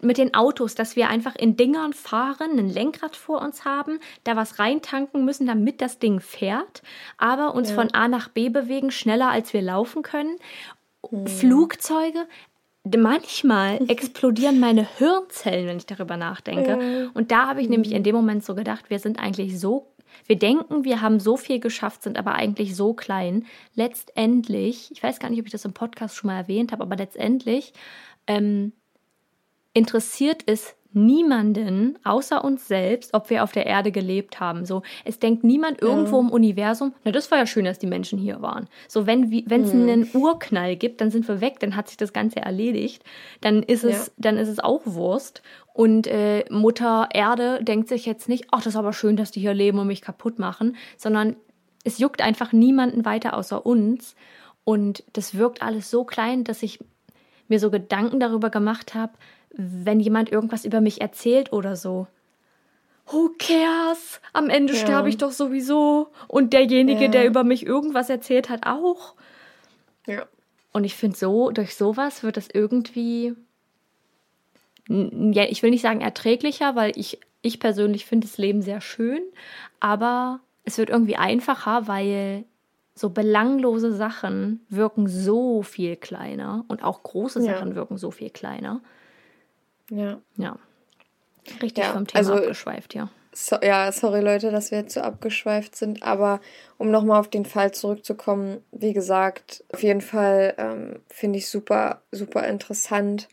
mit den Autos, dass wir einfach in Dingern fahren, ein Lenkrad vor uns haben, da was reintanken müssen, damit das Ding fährt, aber uns von A nach B bewegen, schneller als wir laufen können. Mhm. Flugzeuge, manchmal explodieren meine Hirnzellen, wenn ich darüber nachdenke. Und da habe ich nämlich in dem Moment so gedacht, wir sind eigentlich so, wir denken, wir haben so viel geschafft, sind aber eigentlich so klein. Letztendlich, ich weiß gar nicht, ob ich das im Podcast schon mal erwähnt habe, aber letztendlich ähm, interessiert es niemanden außer uns selbst, ob wir auf der Erde gelebt haben. So, es denkt niemand irgendwo ja. im Universum, na, das war ja schön, dass die Menschen hier waren. So, wenn wenn es mhm. einen Urknall gibt, dann sind wir weg, dann hat sich das Ganze erledigt. Dann ist es, ja. dann ist es auch Wurst. Und äh, Mutter Erde denkt sich jetzt nicht, ach, das ist aber schön, dass die hier leben und mich kaputt machen, sondern es juckt einfach niemanden weiter außer uns. Und das wirkt alles so klein, dass ich mir so Gedanken darüber gemacht habe, wenn jemand irgendwas über mich erzählt oder so. Who cares? Am Ende ja. sterbe ich doch sowieso. Und derjenige, ja. der über mich irgendwas erzählt hat, auch. Ja. Und ich finde so, durch sowas wird es irgendwie, ich will nicht sagen erträglicher, weil ich, ich persönlich finde das Leben sehr schön, aber es wird irgendwie einfacher, weil so belanglose Sachen wirken so viel kleiner und auch große Sachen ja. wirken so viel kleiner. Ja. Ja. Richtig ja, vom Thema also, abgeschweift, ja. So, ja, sorry Leute, dass wir jetzt so abgeschweift sind, aber um nochmal auf den Fall zurückzukommen, wie gesagt, auf jeden Fall ähm, finde ich super, super interessant,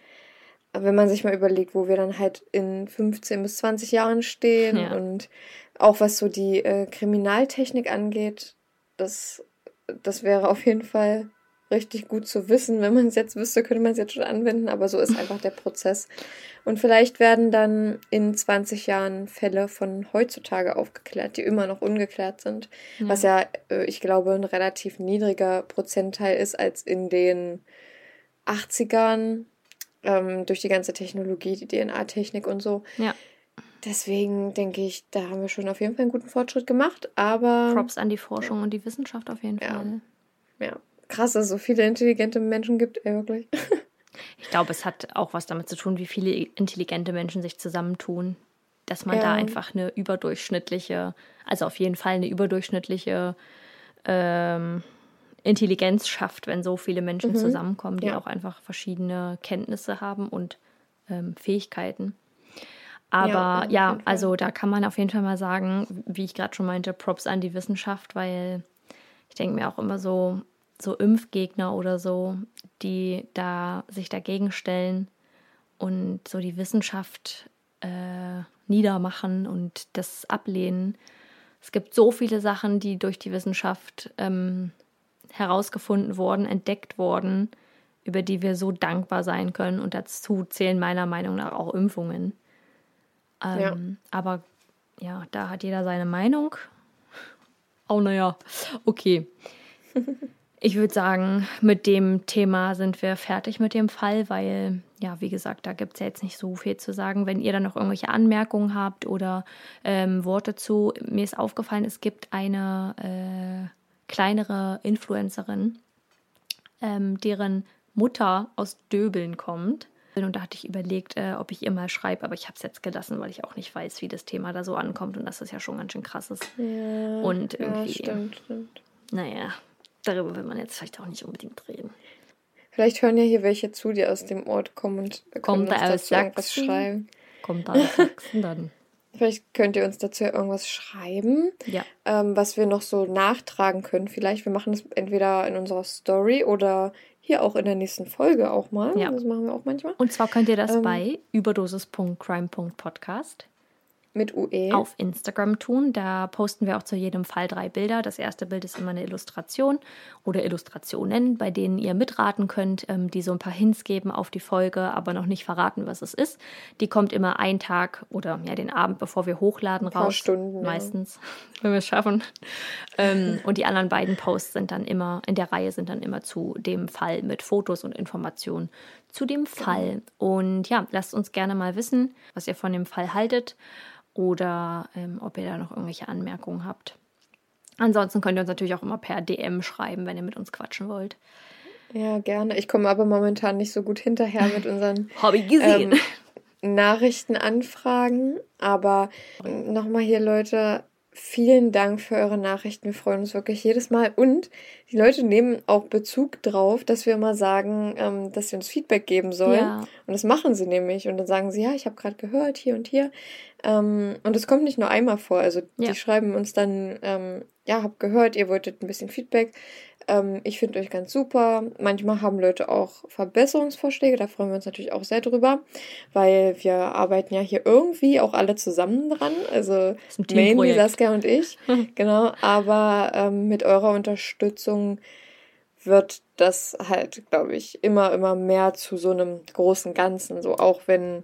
wenn man sich mal überlegt, wo wir dann halt in 15 bis 20 Jahren stehen ja. und auch was so die äh, Kriminaltechnik angeht, das, das wäre auf jeden Fall richtig gut zu wissen. Wenn man es jetzt wüsste, könnte man es jetzt schon anwenden, aber so ist einfach der Prozess. Und vielleicht werden dann in 20 Jahren Fälle von heutzutage aufgeklärt, die immer noch ungeklärt sind, ja. was ja, äh, ich glaube, ein relativ niedriger Prozentteil ist als in den 80ern ähm, durch die ganze Technologie, die DNA-Technik und so. Ja. Deswegen denke ich, da haben wir schon auf jeden Fall einen guten Fortschritt gemacht, aber. Props an die Forschung ja. und die Wissenschaft auf jeden ja. Fall. Ja, krass, dass es so viele intelligente Menschen gibt, ey, wirklich. ich glaube, es hat auch was damit zu tun, wie viele intelligente Menschen sich zusammentun. Dass man ja. da einfach eine überdurchschnittliche, also auf jeden Fall eine überdurchschnittliche ähm, Intelligenz schafft, wenn so viele Menschen mhm. zusammenkommen, die ja. auch einfach verschiedene Kenntnisse haben und ähm, Fähigkeiten. Aber ja, ja also da kann man auf jeden Fall mal sagen, wie ich gerade schon meinte, Props an die Wissenschaft, weil ich denke mir auch immer so, so Impfgegner oder so, die da sich dagegen stellen und so die Wissenschaft äh, niedermachen und das ablehnen. Es gibt so viele Sachen, die durch die Wissenschaft ähm, herausgefunden wurden, entdeckt wurden, über die wir so dankbar sein können. Und dazu zählen meiner Meinung nach auch Impfungen. Ähm, ja. Aber ja, da hat jeder seine Meinung. Oh, naja, okay. Ich würde sagen, mit dem Thema sind wir fertig mit dem Fall, weil, ja, wie gesagt, da gibt es ja jetzt nicht so viel zu sagen. Wenn ihr dann noch irgendwelche Anmerkungen habt oder ähm, Worte zu, mir ist aufgefallen, es gibt eine äh, kleinere Influencerin, ähm, deren Mutter aus Döbeln kommt. Und da hatte ich überlegt, äh, ob ich ihr mal schreibe, aber ich habe es jetzt gelassen, weil ich auch nicht weiß, wie das Thema da so ankommt und dass das ja schon ganz schön krass ist. Ja, und irgendwie. Ja, stimmt, stimmt. Naja, darüber will man jetzt vielleicht auch nicht unbedingt reden. Vielleicht hören ja hier welche zu, die aus dem Ort kommen und kommt uns dazu irgendwas schreiben. Kommt da aus Sachsen dann. Vielleicht könnt ihr uns dazu irgendwas schreiben, ja. ähm, was wir noch so nachtragen können. Vielleicht, wir machen es entweder in unserer Story oder hier auch in der nächsten Folge auch mal. Ja. Das machen wir auch manchmal. Und zwar könnt ihr das ähm, bei überdosis.crime.podcast mit UE. Auf Instagram tun. Da posten wir auch zu jedem Fall drei Bilder. Das erste Bild ist immer eine Illustration oder Illustrationen, bei denen ihr mitraten könnt, ähm, die so ein paar Hints geben auf die Folge, aber noch nicht verraten, was es ist. Die kommt immer einen Tag oder ja den Abend, bevor wir hochladen, ein paar raus. Stunden. Meistens, ja. wenn wir es schaffen. ähm, und die anderen beiden Posts sind dann immer, in der Reihe sind dann immer zu dem Fall mit Fotos und Informationen zu dem Fall. Und ja, lasst uns gerne mal wissen, was ihr von dem Fall haltet oder ähm, ob ihr da noch irgendwelche Anmerkungen habt. Ansonsten könnt ihr uns natürlich auch immer per DM schreiben, wenn ihr mit uns quatschen wollt. Ja, gerne. Ich komme aber momentan nicht so gut hinterher mit unseren Hobby gesehen. Ähm, Nachrichtenanfragen. Aber nochmal hier, Leute, vielen Dank für eure Nachrichten. Wir freuen uns wirklich jedes Mal. Und die Leute nehmen auch Bezug drauf, dass wir immer sagen, ähm, dass sie uns Feedback geben sollen. Ja. Und das machen sie nämlich. Und dann sagen sie, ja, ich habe gerade gehört, hier und hier. Ähm, und es kommt nicht nur einmal vor. Also ja. die schreiben uns dann, ähm, ja, hab gehört, ihr wolltet ein bisschen Feedback. Ähm, ich finde euch ganz super. Manchmal haben Leute auch Verbesserungsvorschläge, da freuen wir uns natürlich auch sehr drüber, weil wir arbeiten ja hier irgendwie auch alle zusammen dran. Also mainly Saskia und ich. genau. Aber ähm, mit eurer Unterstützung wird das halt, glaube ich, immer, immer mehr zu so einem großen Ganzen. So auch wenn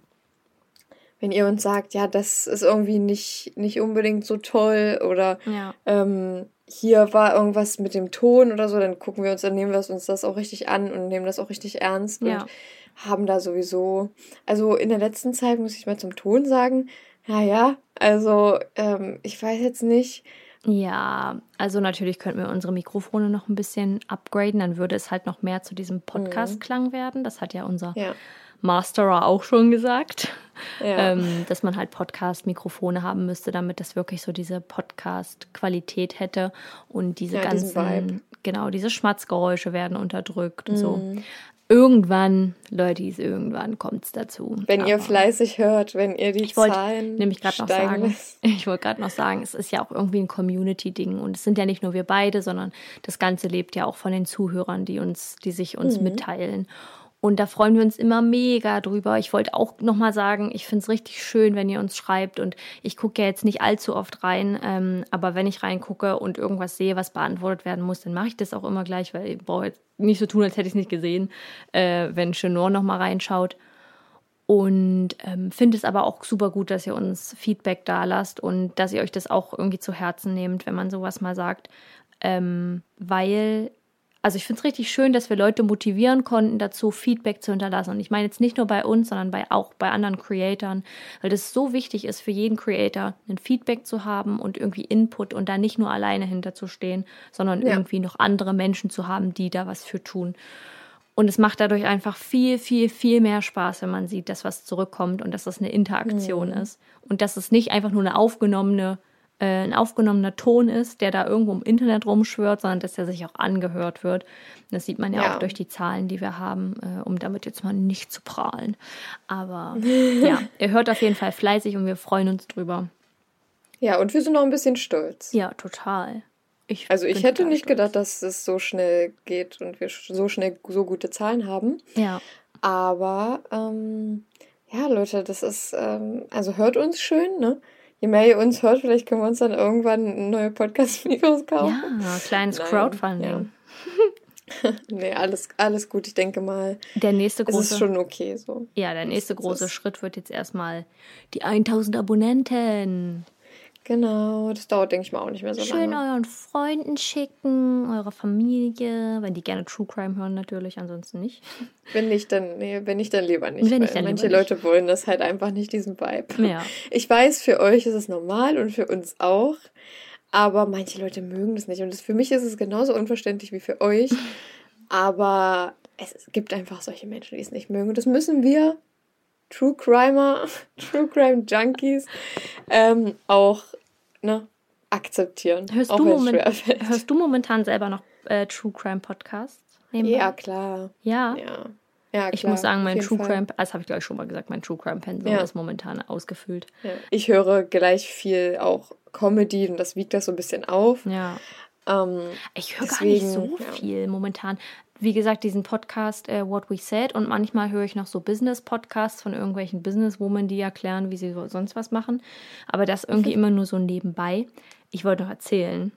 wenn ihr uns sagt, ja, das ist irgendwie nicht, nicht unbedingt so toll oder ja. ähm, hier war irgendwas mit dem Ton oder so, dann gucken wir uns, dann nehmen wir uns das auch richtig an und nehmen das auch richtig ernst ja. und haben da sowieso, also in der letzten Zeit muss ich mal zum Ton sagen, naja, also ähm, ich weiß jetzt nicht. Ja, also natürlich könnten wir unsere Mikrofone noch ein bisschen upgraden, dann würde es halt noch mehr zu diesem mhm. Podcast-Klang werden. Das hat ja unser ja. Masterer auch schon gesagt, ja. ähm, dass man halt Podcast-Mikrofone haben müsste, damit das wirklich so diese Podcast-Qualität hätte und diese ja, ganzen, genau, diese Schmatzgeräusche werden unterdrückt und mhm. so. Irgendwann, Leute, irgendwann kommt es dazu. Wenn Aber ihr fleißig hört, wenn ihr die ich wollt, Zahlen nämlich noch sagen, Ich wollte gerade noch sagen, es ist ja auch irgendwie ein Community-Ding und es sind ja nicht nur wir beide, sondern das Ganze lebt ja auch von den Zuhörern, die uns, die sich uns mhm. mitteilen. Und da freuen wir uns immer mega drüber. Ich wollte auch nochmal sagen, ich finde es richtig schön, wenn ihr uns schreibt. Und ich gucke ja jetzt nicht allzu oft rein, ähm, aber wenn ich reingucke und irgendwas sehe, was beantwortet werden muss, dann mache ich das auch immer gleich, weil ich brauche jetzt nicht so tun, als hätte ich es nicht gesehen, äh, wenn Chenor nochmal reinschaut. Und ähm, finde es aber auch super gut, dass ihr uns Feedback da lasst und dass ihr euch das auch irgendwie zu Herzen nehmt, wenn man sowas mal sagt. Ähm, weil also ich finde es richtig schön, dass wir Leute motivieren konnten, dazu Feedback zu hinterlassen. Und ich meine jetzt nicht nur bei uns, sondern bei, auch bei anderen Creatoren, weil das so wichtig ist für jeden Creator, ein Feedback zu haben und irgendwie Input und da nicht nur alleine hinterzustehen, sondern ja. irgendwie noch andere Menschen zu haben, die da was für tun. Und es macht dadurch einfach viel, viel, viel mehr Spaß, wenn man sieht, dass was zurückkommt und dass das eine Interaktion mhm. ist. Und dass es nicht einfach nur eine aufgenommene äh, ein aufgenommener Ton ist, der da irgendwo im Internet rumschwört, sondern dass der sich auch angehört wird. Das sieht man ja, ja. auch durch die Zahlen, die wir haben, äh, um damit jetzt mal nicht zu prahlen. Aber ja, ihr hört auf jeden Fall fleißig und wir freuen uns drüber. Ja, und wir sind auch ein bisschen stolz. Ja, total. Ich also ich hätte nicht stolz. gedacht, dass es so schnell geht und wir so schnell so gute Zahlen haben. Ja. Aber ähm, ja, Leute, das ist, ähm, also hört uns schön, ne? Je mehr ihr uns hört, vielleicht können wir uns dann irgendwann neue Podcast-Mikros kaufen. Ja, kleines Nein, Crowdfunding. Ja. nee, alles, alles gut. Ich denke mal, der nächste große, es ist schon okay so. Ja, der nächste große Schritt wird jetzt erstmal die 1000 Abonnenten. Genau, das dauert, denke ich mal, auch nicht mehr so Schön lange. Schön euren Freunden schicken, eurer Familie, wenn die gerne True Crime hören natürlich, ansonsten nicht. Wenn nicht, dann, nee, wenn nicht, dann lieber nicht. Wenn nicht, dann manche Leute nicht. wollen das halt einfach nicht, diesen Vibe. Ja. Ich weiß, für euch ist es normal und für uns auch, aber manche Leute mögen das nicht. Und das, für mich ist es genauso unverständlich wie für euch. aber es, es gibt einfach solche Menschen, die es nicht mögen. Und das müssen wir True Crimer, True Crime Junkies ähm, auch ne, akzeptieren. Hörst, du, moment, hörst du momentan selber noch äh, True Crime Podcasts? Ja, klar. Ja. Ja. Ja, klar, ich muss sagen, mein True Crime, das habe ich glaube ich schon mal gesagt, mein True Crime Pensum ja. ist momentan ausgefüllt. Ja. Ich höre gleich viel auch Comedy und das wiegt das so ein bisschen auf. Ja. Ähm, ich höre gar nicht so viel momentan wie gesagt, diesen Podcast äh, What We Said und manchmal höre ich noch so Business-Podcasts von irgendwelchen Businesswomen, die erklären, wie sie sonst was machen. Aber das irgendwie immer nur so nebenbei. Ich wollte noch erzählen.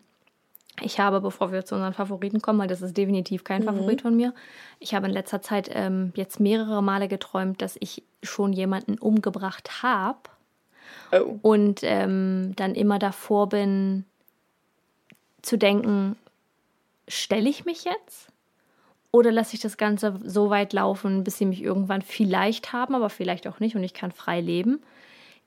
Ich habe, bevor wir zu unseren Favoriten kommen, weil das ist definitiv kein mhm. Favorit von mir, ich habe in letzter Zeit ähm, jetzt mehrere Male geträumt, dass ich schon jemanden umgebracht habe. Oh. Und ähm, dann immer davor bin zu denken, stelle ich mich jetzt? Oder lasse ich das Ganze so weit laufen, bis sie mich irgendwann vielleicht haben, aber vielleicht auch nicht und ich kann frei leben.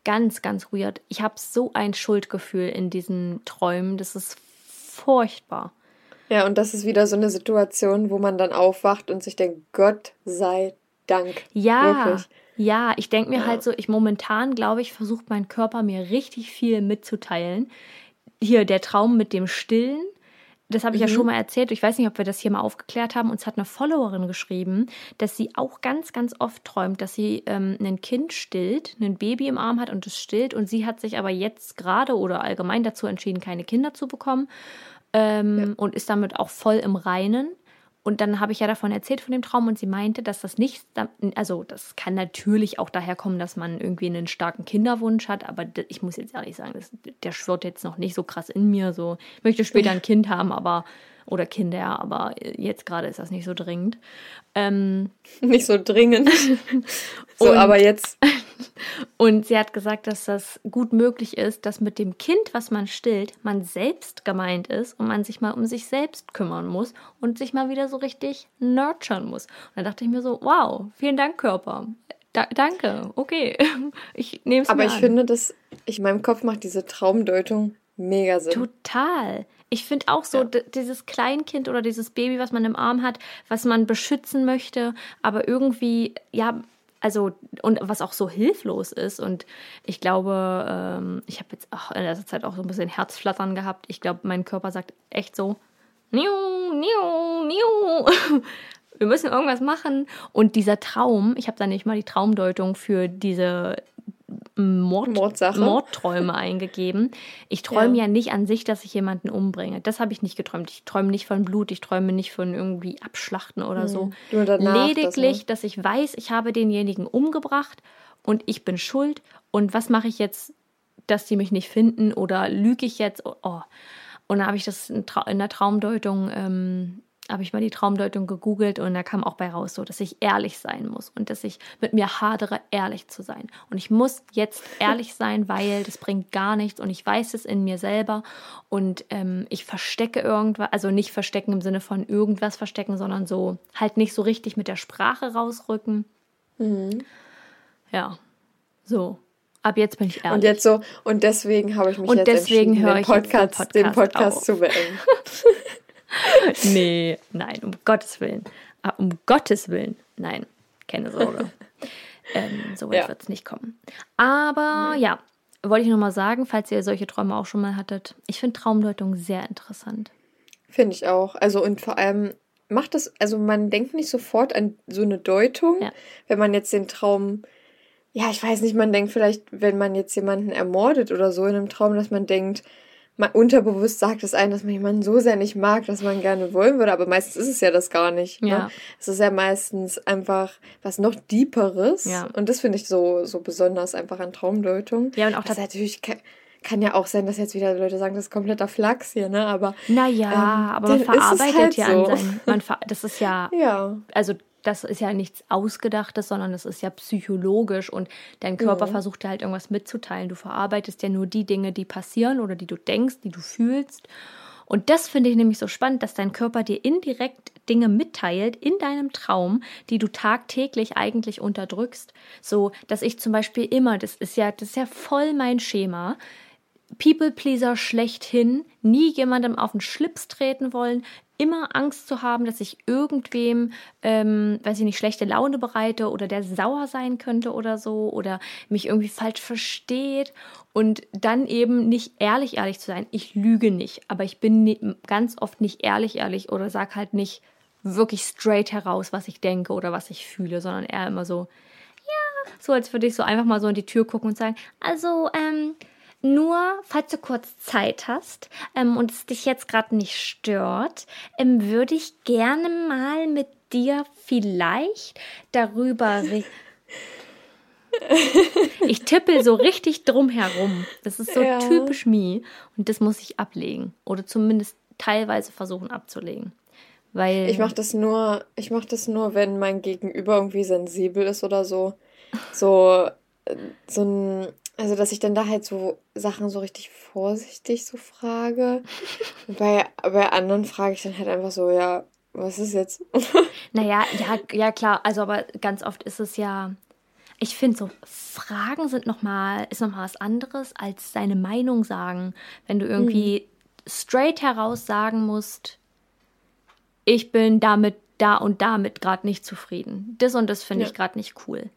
Ganz, ganz weird. Ich habe so ein Schuldgefühl in diesen Träumen. Das ist furchtbar. Ja, und das ist wieder so eine Situation, wo man dann aufwacht und sich denkt, Gott sei Dank. Ja, Wirklich. ja, ich denke mir ja. halt so, ich momentan glaube ich, versucht mein Körper mir richtig viel mitzuteilen hier der Traum mit dem Stillen. Das habe ich Mhm. ja schon mal erzählt. Ich weiß nicht, ob wir das hier mal aufgeklärt haben. Uns hat eine Followerin geschrieben, dass sie auch ganz, ganz oft träumt, dass sie ähm, ein Kind stillt, ein Baby im Arm hat und es stillt. Und sie hat sich aber jetzt gerade oder allgemein dazu entschieden, keine Kinder zu bekommen ähm, und ist damit auch voll im Reinen. Und dann habe ich ja davon erzählt, von dem Traum, und sie meinte, dass das nicht, also das kann natürlich auch daher kommen, dass man irgendwie einen starken Kinderwunsch hat, aber ich muss jetzt ehrlich sagen, das, der schwirrt jetzt noch nicht so krass in mir. So, ich möchte später ein Kind haben, aber, oder Kinder, aber jetzt gerade ist das nicht so dringend. Ähm, Nicht so dringend. so, aber jetzt. Und sie hat gesagt, dass das gut möglich ist, dass mit dem Kind, was man stillt, man selbst gemeint ist und man sich mal um sich selbst kümmern muss und sich mal wieder so richtig nurturen muss. Und da dachte ich mir so, wow, vielen Dank, Körper. Da, danke, okay. Ich nehme es Aber ich an. finde, dass ich in meinem Kopf macht diese Traumdeutung mega Sinn. Total. Ich finde auch so, Ja. dieses Kleinkind oder dieses Baby, was man im Arm hat, was man beschützen möchte, aber irgendwie, ja, also, und was auch so hilflos ist. Und ich glaube, ähm, ich habe jetzt auch in letzter Zeit auch so ein bisschen Herzflattern gehabt. Ich glaube, mein Körper sagt echt so, niu, niu, niu. Wir müssen irgendwas machen. Und dieser Traum, ich habe da nicht mal die Traumdeutung für diese Mord, Mordsache. Mordträume eingegeben. Ich träume Ja. ja. nicht an sich, dass ich jemanden umbringe. Das habe ich nicht geträumt. Ich träume nicht von Blut, ich träume nicht von irgendwie Abschlachten oder so. Nur danach Lediglich, das, ne? dass ich weiß, ich habe denjenigen umgebracht und ich bin schuld. Und was mache ich jetzt, dass die mich nicht finden oder lüge ich jetzt? Oh. Und dann habe ich das in, Trau in der Traumdeutung, ähm, habe ich mal die Traumdeutung gegoogelt und da kam auch bei raus, so, dass ich ehrlich sein muss und dass ich mit mir hadere, ehrlich zu sein. Und ich muss jetzt ehrlich sein, weil das bringt gar nichts und ich weiß es in mir selber und ähm, ich verstecke irgendwas, also nicht verstecken im Sinne von irgendwas verstecken, sondern so halt nicht so richtig mit der Sprache rausrücken. Ja, so. Ab jetzt bin ich ehrlich. Und jetzt so, und deswegen habe ich mich Und jetzt deswegen entschieden, höre den ich jetzt den Podcast, den Podcast Podcast zu beenden. Nee, nein, um Gottes Willen. Ah, Um Gottes Willen. Nein, keine Sorge. ähm, so weit Ja. wird es nicht kommen. Aber ja, wollte ich nochmal sagen, falls ihr solche Träume auch schon mal hattet. Ich finde Traumdeutung sehr interessant. Finde ich auch. Also und vor allem macht das, also man denkt nicht sofort an so eine Deutung, Ja. wenn man jetzt den Traum, ja, ich weiß nicht, man denkt vielleicht, wenn man jetzt jemanden ermordet oder so in einem Traum, dass man denkt, man unterbewusst sagt es ein, dass man jemanden so sehr nicht mag, dass man gerne wollen würde, aber meistens ist es ja das gar nicht. Ne? Ja. Es ist ja meistens einfach was noch Deeperes. Ja. Und das finde ich so, so besonders einfach an Traumdeutung. Ja, und auch das das- natürlich kann, ja auch sein, dass jetzt wieder Leute sagen, das ist kompletter Flachs hier, ne? Aber Naja, Ähm, aber man verarbeitet halt ja so. an sein. Man ver das ist ja ja. also das ist ja nichts Ausgedachtes, sondern das ist ja psychologisch und dein Körper versucht dir halt irgendwas mitzuteilen. Du verarbeitest ja nur die Dinge, die passieren oder die du denkst, die du fühlst. Und das finde ich nämlich so spannend, dass dein Körper dir indirekt Dinge mitteilt in deinem Traum, die du tagtäglich eigentlich unterdrückst. So, dass ich zum Beispiel immer, das ist ja, das ist ja voll mein Schema, People-Pleaser schlechthin, nie jemandem auf den Schlips treten wollen, immer Angst zu haben, dass ich irgendwem, ähm, weiß ich nicht, schlechte Laune bereite oder der sauer sein könnte oder so oder mich irgendwie falsch versteht und dann eben nicht ehrlich, ehrlich zu sein. Ich lüge nicht, aber ich bin ganz oft nicht ehrlich, ehrlich oder sag halt nicht wirklich straight heraus, was ich denke oder was ich fühle, sondern eher immer so, so als würde ich so einfach mal so in die Tür gucken und sagen, also ähm, nur falls du kurz Zeit hast ähm, und es dich jetzt gerade nicht stört, ähm, würde ich gerne mal mit dir vielleicht darüber re Ich tippel so richtig drum herum. Das ist so Ja. typisch me und das muss ich ablegen oder zumindest teilweise versuchen abzulegen. Weil Ich mache das nur, ich mache das nur, wenn mein Gegenüber irgendwie sensibel ist oder so. So, äh, so ein, also dass ich dann da halt so Sachen so richtig vorsichtig so frage. Und bei, bei anderen frage ich dann halt einfach so, ja, was ist jetzt? Naja, ja, ja klar, also aber ganz oft ist es ja, ich finde so, Fragen sind noch mal, ist nochmal was anderes als seine Meinung sagen. Wenn du irgendwie straight heraus sagen musst, ich bin damit, da und damit gerade nicht zufrieden. Das und das finde Ja. ich gerade nicht cool.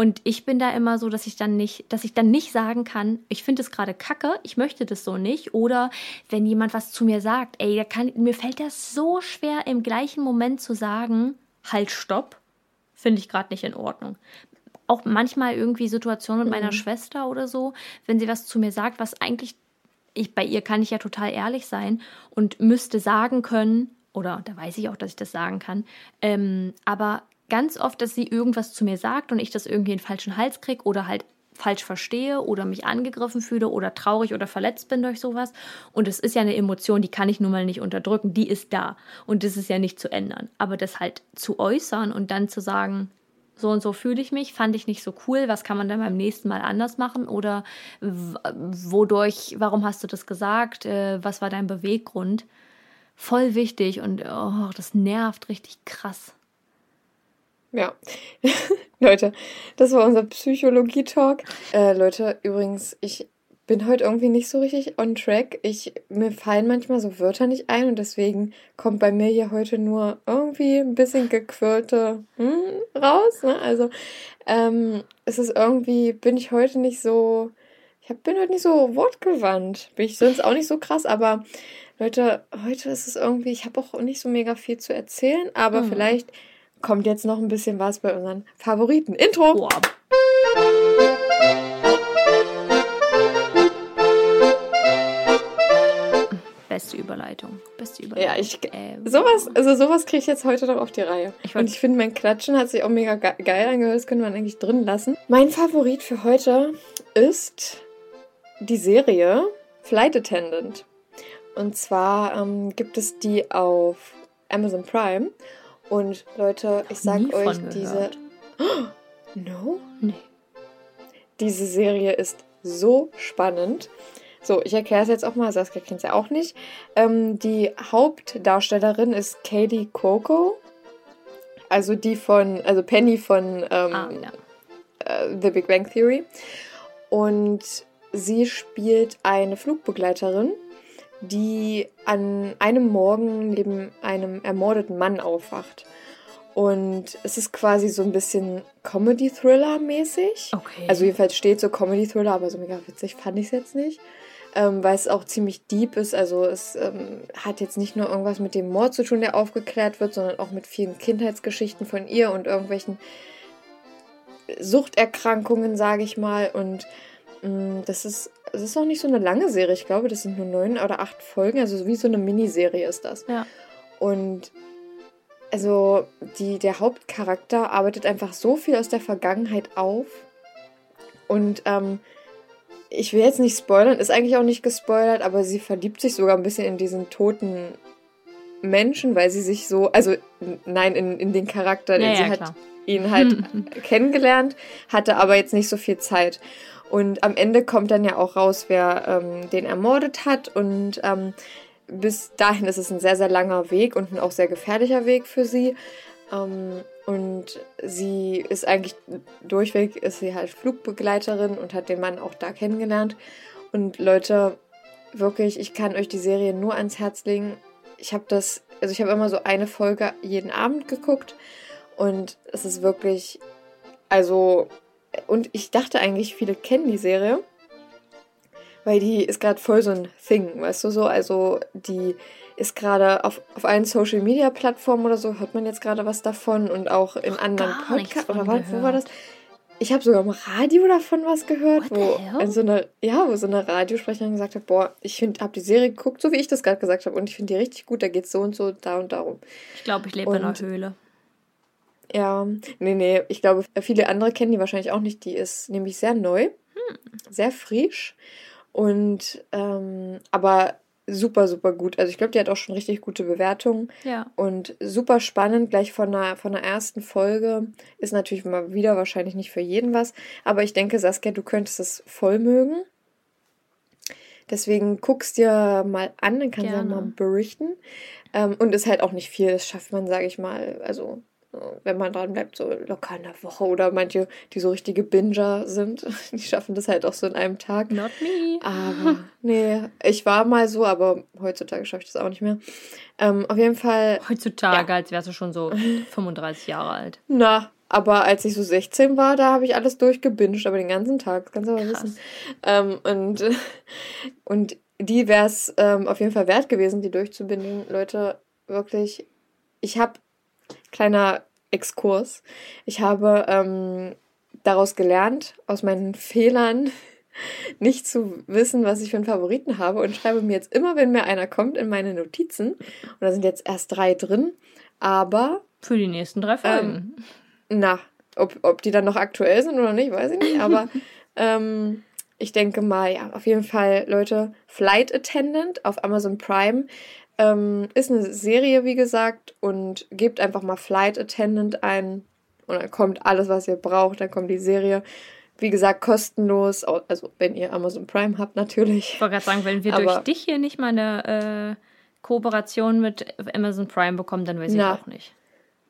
Und ich bin da immer so, dass ich dann nicht, dass ich dann nicht sagen kann, ich finde es gerade kacke, ich möchte das so nicht. Oder wenn jemand was zu mir sagt, ey, kann, mir fällt das so schwer, im gleichen Moment zu sagen, halt, stopp, finde ich gerade nicht in Ordnung. Auch manchmal irgendwie Situationen mit meiner Mhm. Schwester oder so, wenn sie was zu mir sagt, was eigentlich, ich, bei ihr kann ich ja total ehrlich sein und müsste sagen können, oder da weiß ich auch, dass ich das sagen kann, ähm, aber ganz oft, dass sie irgendwas zu mir sagt und ich das irgendwie in den falschen Hals kriege oder halt falsch verstehe oder mich angegriffen fühle oder traurig oder verletzt bin durch sowas. Und es ist ja eine Emotion, die kann ich nun mal nicht unterdrücken, die ist da. Und das ist ja nicht zu ändern. Aber das halt zu äußern und dann zu sagen, so und so fühle ich mich, fand ich nicht so cool, was kann man dann beim nächsten Mal anders machen oder wodurch, warum hast du das gesagt, äh, was war dein Beweggrund? Voll wichtig und oh, das nervt richtig krass. Ja. Leute, das war unser Psychologie-Talk. Äh, Leute, übrigens, ich bin heute irgendwie nicht so richtig on track. Ich, mir fallen manchmal so Wörter nicht ein und deswegen kommt bei mir hier heute nur irgendwie ein bisschen gequirlte hm, raus. Ne? Also, ähm, es ist irgendwie, bin ich heute nicht so, ich hab, bin heute nicht so wortgewandt. Bin ich sonst auch nicht so krass, aber Leute, heute ist es irgendwie, ich habe auch nicht so mega viel zu erzählen, aber Mhm. vielleicht kommt jetzt noch ein bisschen was bei unseren Favoriten. Intro! Boah. Beste Überleitung. Beste Überleitung. Ja, ich, Äh, sowas, also sowas kriege ich jetzt heute noch auf die Reihe. Ich Und ich finde, mein Klatschen hat sich auch mega ge geil angehört. Das könnte man eigentlich drin lassen. Mein Favorit für heute ist die Serie Flight Attendant. Und zwar ähm, gibt es die auf Amazon Prime. Und Leute, ich sag euch, diese. No? Nee. Diese Serie ist so spannend. So, ich erkläre es jetzt auch mal, Saskia kennt es ja auch nicht. Ähm, die Hauptdarstellerin ist Katie Coco. Also die von, also Penny von ähm, Ah, ja. äh, The Big Bang Theory. Und sie spielt eine Flugbegleiterin, die an einem Morgen neben einem ermordeten Mann aufwacht. Und es ist quasi so ein bisschen Comedy-Thriller-mäßig. Okay. Also jedenfalls steht so Comedy-Thriller, aber so mega witzig fand ich es jetzt nicht. Ähm, weil es auch ziemlich deep ist. Also es ähm, hat jetzt nicht nur irgendwas mit dem Mord zu tun, der aufgeklärt wird, sondern auch mit vielen Kindheitsgeschichten von ihr und irgendwelchen Suchterkrankungen, sage ich mal. Und das ist, das ist auch nicht so eine lange Serie. Ich glaube, das sind nur neun oder acht Folgen. Also wie so eine Miniserie ist das. Ja. Und also die, der Hauptcharakter arbeitet einfach so viel aus der Vergangenheit auf. Und ähm, ich will jetzt nicht spoilern, ist eigentlich auch nicht gespoilert, aber sie verliebt sich sogar ein bisschen in diesen toten Menschen, weil sie sich so, also nein, in, in den Charakter, Ja, den sie ja, hat ihn halt kennengelernt, hatte aber jetzt nicht so viel Zeit. Und am Ende kommt dann ja auch raus, wer ähm, den ermordet hat. Und ähm, bis dahin ist es ein sehr, sehr langer Weg und ein auch sehr gefährlicher Weg für sie. Ähm, und sie ist eigentlich durchweg, ist sie halt Flugbegleiterin und hat den Mann auch da kennengelernt. Und Leute, wirklich, ich kann euch die Serie nur ans Herz legen. Ich habe das, also ich habe immer so eine Folge jeden Abend geguckt und es ist wirklich, also, und ich dachte eigentlich, viele kennen die Serie, weil die ist gerade voll so ein Thing, weißt du so, also die ist gerade auf, auf allen Social Media Plattformen oder so, hört man jetzt gerade was davon und auch in Noch anderen Podcasts, oder war, wo war das? Ich habe sogar im Radio davon was gehört, What wo in so eine, ja, wo so eine Radiosprecherin gesagt hat, boah, ich finde, habe die Serie geguckt, so wie ich das gerade gesagt habe, und ich finde die richtig gut, da geht's so und so, da und darum. Ich glaube, ich lebe in einer Höhle. Ja, nee, nee, ich glaube, viele andere kennen die wahrscheinlich auch nicht. Die ist nämlich sehr neu, sehr frisch und ähm, aber super, super gut. Also ich glaube, die hat auch schon richtig gute Bewertungen Ja. und super spannend. Gleich von der, von der ersten Folge ist natürlich mal wieder wahrscheinlich nicht für jeden was, aber ich denke, Saskia, du könntest es voll mögen. Deswegen guckst dir mal an, dann kannst du ja mal berichten. Ähm, und ist halt auch nicht viel, das schafft man, sage ich mal, also wenn man dran bleibt, so locker in der Woche oder manche, die so richtige Binger sind, die schaffen das halt auch so in einem Tag. Not me. Aber nee, ich war mal so, aber heutzutage schaffe ich das auch nicht mehr. Ähm, auf jeden Fall, Heutzutage, als wärst du schon so 35 Jahre alt. na, aber als ich so 16 war, da habe ich alles durchgebinged, aber den ganzen Tag, das kannst du aber Krass. wissen. Ähm, und, und die wäre es ähm, auf jeden Fall wert gewesen, die durchzubinden. Leute, wirklich, ich habe, kleiner Exkurs, ich habe ähm, daraus gelernt, aus meinen Fehlern nicht zu wissen, was ich für einen Favoriten habe und schreibe mir jetzt immer, wenn mir einer kommt, in meine Notizen. Und da sind jetzt erst drei drin, aber Für die nächsten drei Folgen. na, ob, ob die dann noch aktuell sind oder nicht, weiß ich nicht. Aber ähm, ich denke mal, ja, auf jeden Fall, Leute, Flight Attendant auf Amazon Prime ähm, ist eine Serie, wie gesagt, und gebt einfach mal Flight Attendant ein und dann kommt alles, was ihr braucht. Dann kommt die Serie. Wie gesagt, kostenlos, also wenn ihr Amazon Prime habt, natürlich. Ich wollte gerade sagen, wenn wir Aber- durch dich hier nicht mal eine äh, Kooperation mit Amazon Prime bekommen, dann weiß ich Na. auch nicht.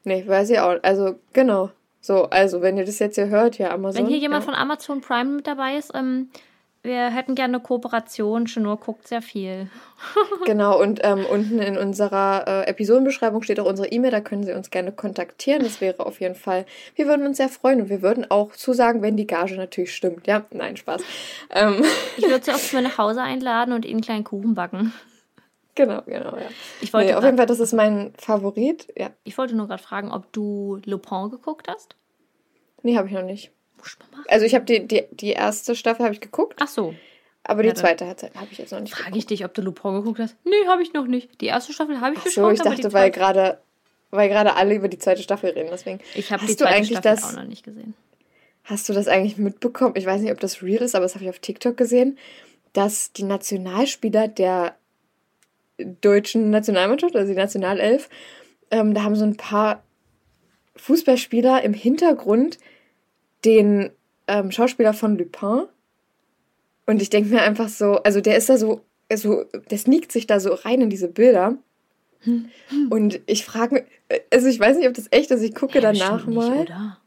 Nee, weiß ich auch. Also, genau. So, also, wenn ihr das jetzt hier hört, ja, Amazon. Wenn hier jemand ja. von Amazon Prime mit dabei ist, ähm, wir hätten gerne eine Kooperation. Schnur guckt sehr viel. Genau, und ähm, unten in unserer äh, Episodenbeschreibung steht auch unsere E-Mail, da können Sie uns gerne kontaktieren. Das wäre auf jeden Fall, wir würden uns sehr freuen und wir würden auch zusagen, wenn die Gage natürlich stimmt. Ja, nein, Spaß. Ähm, Ich würde sie auch zu mir nach Hause einladen und ihnen einen kleinen Kuchen backen. genau, genau, ja. Ich wollte, Nee, auf jeden Fall, das ist mein Favorit. Ja, ich wollte nur gerade fragen, ob du Lupin geguckt hast. nee, habe ich noch nicht. Muss mal machen. Also ich habe die, die, die erste Staffel habe ich geguckt, Ach so. aber die Ja, zweite habe ich jetzt noch nicht Frage ich dich, ob du Lupin geguckt hast. Nee, habe ich noch nicht. Die erste Staffel habe ich Ach geschaut, so, ich dachte, weil gerade weil gerade alle über die zweite Staffel reden, deswegen. Ich habe die du zweite eigentlich Staffel das- auch noch nicht gesehen. Hast du das eigentlich mitbekommen? Ich weiß nicht, ob das real ist, aber das habe ich auf TikTok gesehen, dass die Nationalspieler der deutschen Nationalmannschaft, also die Nationalelf, ähm, da haben so ein paar Fußballspieler im Hintergrund den ähm, Schauspieler von Lupin. Und ich denke mir einfach so, also der ist da so, so, der sneakt sich da so rein in diese Bilder. Und ich frage mich, also ich weiß nicht, ob das echt ist, ich gucke Ja, danach bestimmt mal. Nicht, oder?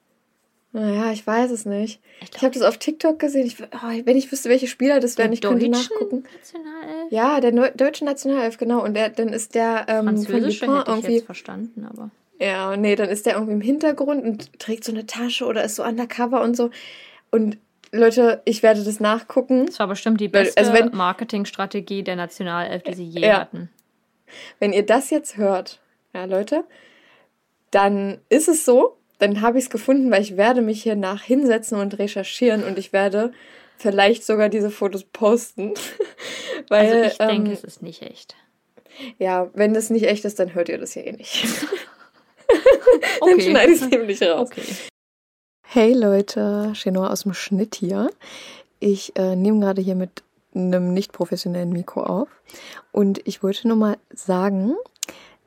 Naja, ich weiß es nicht. Ich Ich habe das auf TikTok gesehen. Ich, oh, wenn ich wüsste, welche Spieler das wären, ich könnte nachgucken. Nationalelf? Ja, der Neu deutsche Nationalelf, genau. Und der, dann ist der ähm, von Französische Lupin hätte ich irgendwie. jetzt verstanden, aber. Ja, nee, dann ist der irgendwie im Hintergrund und trägt so eine Tasche oder ist so undercover und so. Und Leute, ich werde das nachgucken. Das war bestimmt die Weil- beste also wenn- Marketingstrategie der Nationalelf, die sie je Ja. hatten. Wenn ihr das jetzt hört, ja, Leute, dann ist es so, dann habe ich es gefunden, weil ich werde mich hier nach hinsetzen und recherchieren und ich werde vielleicht sogar diese Fotos posten. weil, Also ich denke, ähm, es ist nicht echt. Ja, wenn das nicht echt ist, dann hört ihr das ja eh nicht. dann Okay. schneide ich es nämlich raus. Okay. Hey Leute, Chenor aus dem Schnitt hier. Ich äh, nehme gerade hier mit einem nicht professionellen Mikro auf und ich wollte nur mal sagen,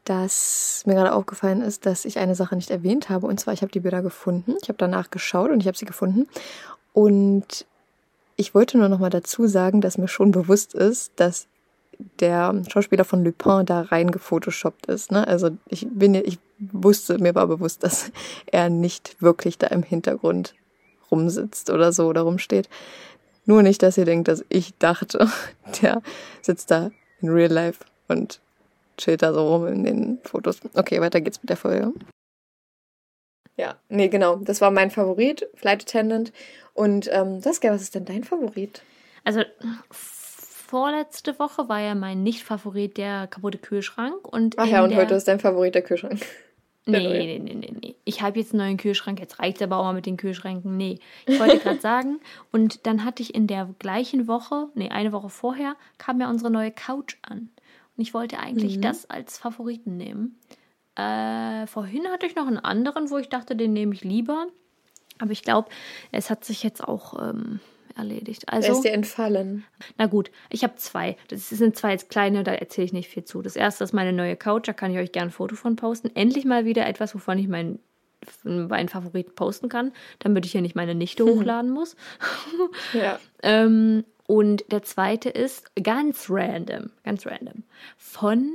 dass mir gerade aufgefallen ist, dass ich eine Sache nicht erwähnt habe und zwar ich habe die Bilder gefunden. Ich habe danach geschaut und ich habe sie gefunden und ich wollte nur noch mal dazu sagen, dass mir schon bewusst ist, dass der Schauspieler von Lupin da rein gefotoshoppt ist. Ne? Also ich bin, ich wusste, mir war bewusst, dass er nicht wirklich da im Hintergrund rumsitzt oder so oder rumsteht. Nur nicht, dass ihr denkt, dass ich dachte, der sitzt da in Real Life und chillt da so rum in den Fotos. Okay, weiter geht's mit der Folge. Ja, nee, genau. Das war mein Favorit, Flight Attendant. Und ähm, Saskia, was ist denn dein Favorit? Also vorletzte Woche war ja mein Nicht-Favorit der kaputte Kühlschrank. Und Ach ja, und der, heute ist dein Favorit der Kühlschrank. Nee, nee, nee, nee, nee. Ich habe jetzt einen neuen Kühlschrank, jetzt reicht aber auch mal mit den Kühlschränken. Nee, ich wollte gerade sagen, und dann hatte ich in der gleichen Woche, nee, eine Woche vorher, kam ja unsere neue Couch an. Und ich wollte eigentlich Mhm. das als Favoriten nehmen. Äh, vorhin hatte ich noch einen anderen, wo ich dachte, den nehme ich lieber. Aber ich glaube, es hat sich jetzt auch ähm, erledigt. Er Also, ist dir entfallen. na gut, ich habe zwei. Das sind zwei jetzt kleine, da erzähle ich nicht viel zu. Das erste ist meine neue Couch, da kann ich euch gerne ein Foto von posten. Endlich mal wieder etwas, wovon ich meinen meinen Favoriten posten kann, damit ich hier nicht meine Nichte hochladen muss. Ja. Ähm, und der zweite ist ganz random, ganz random. Von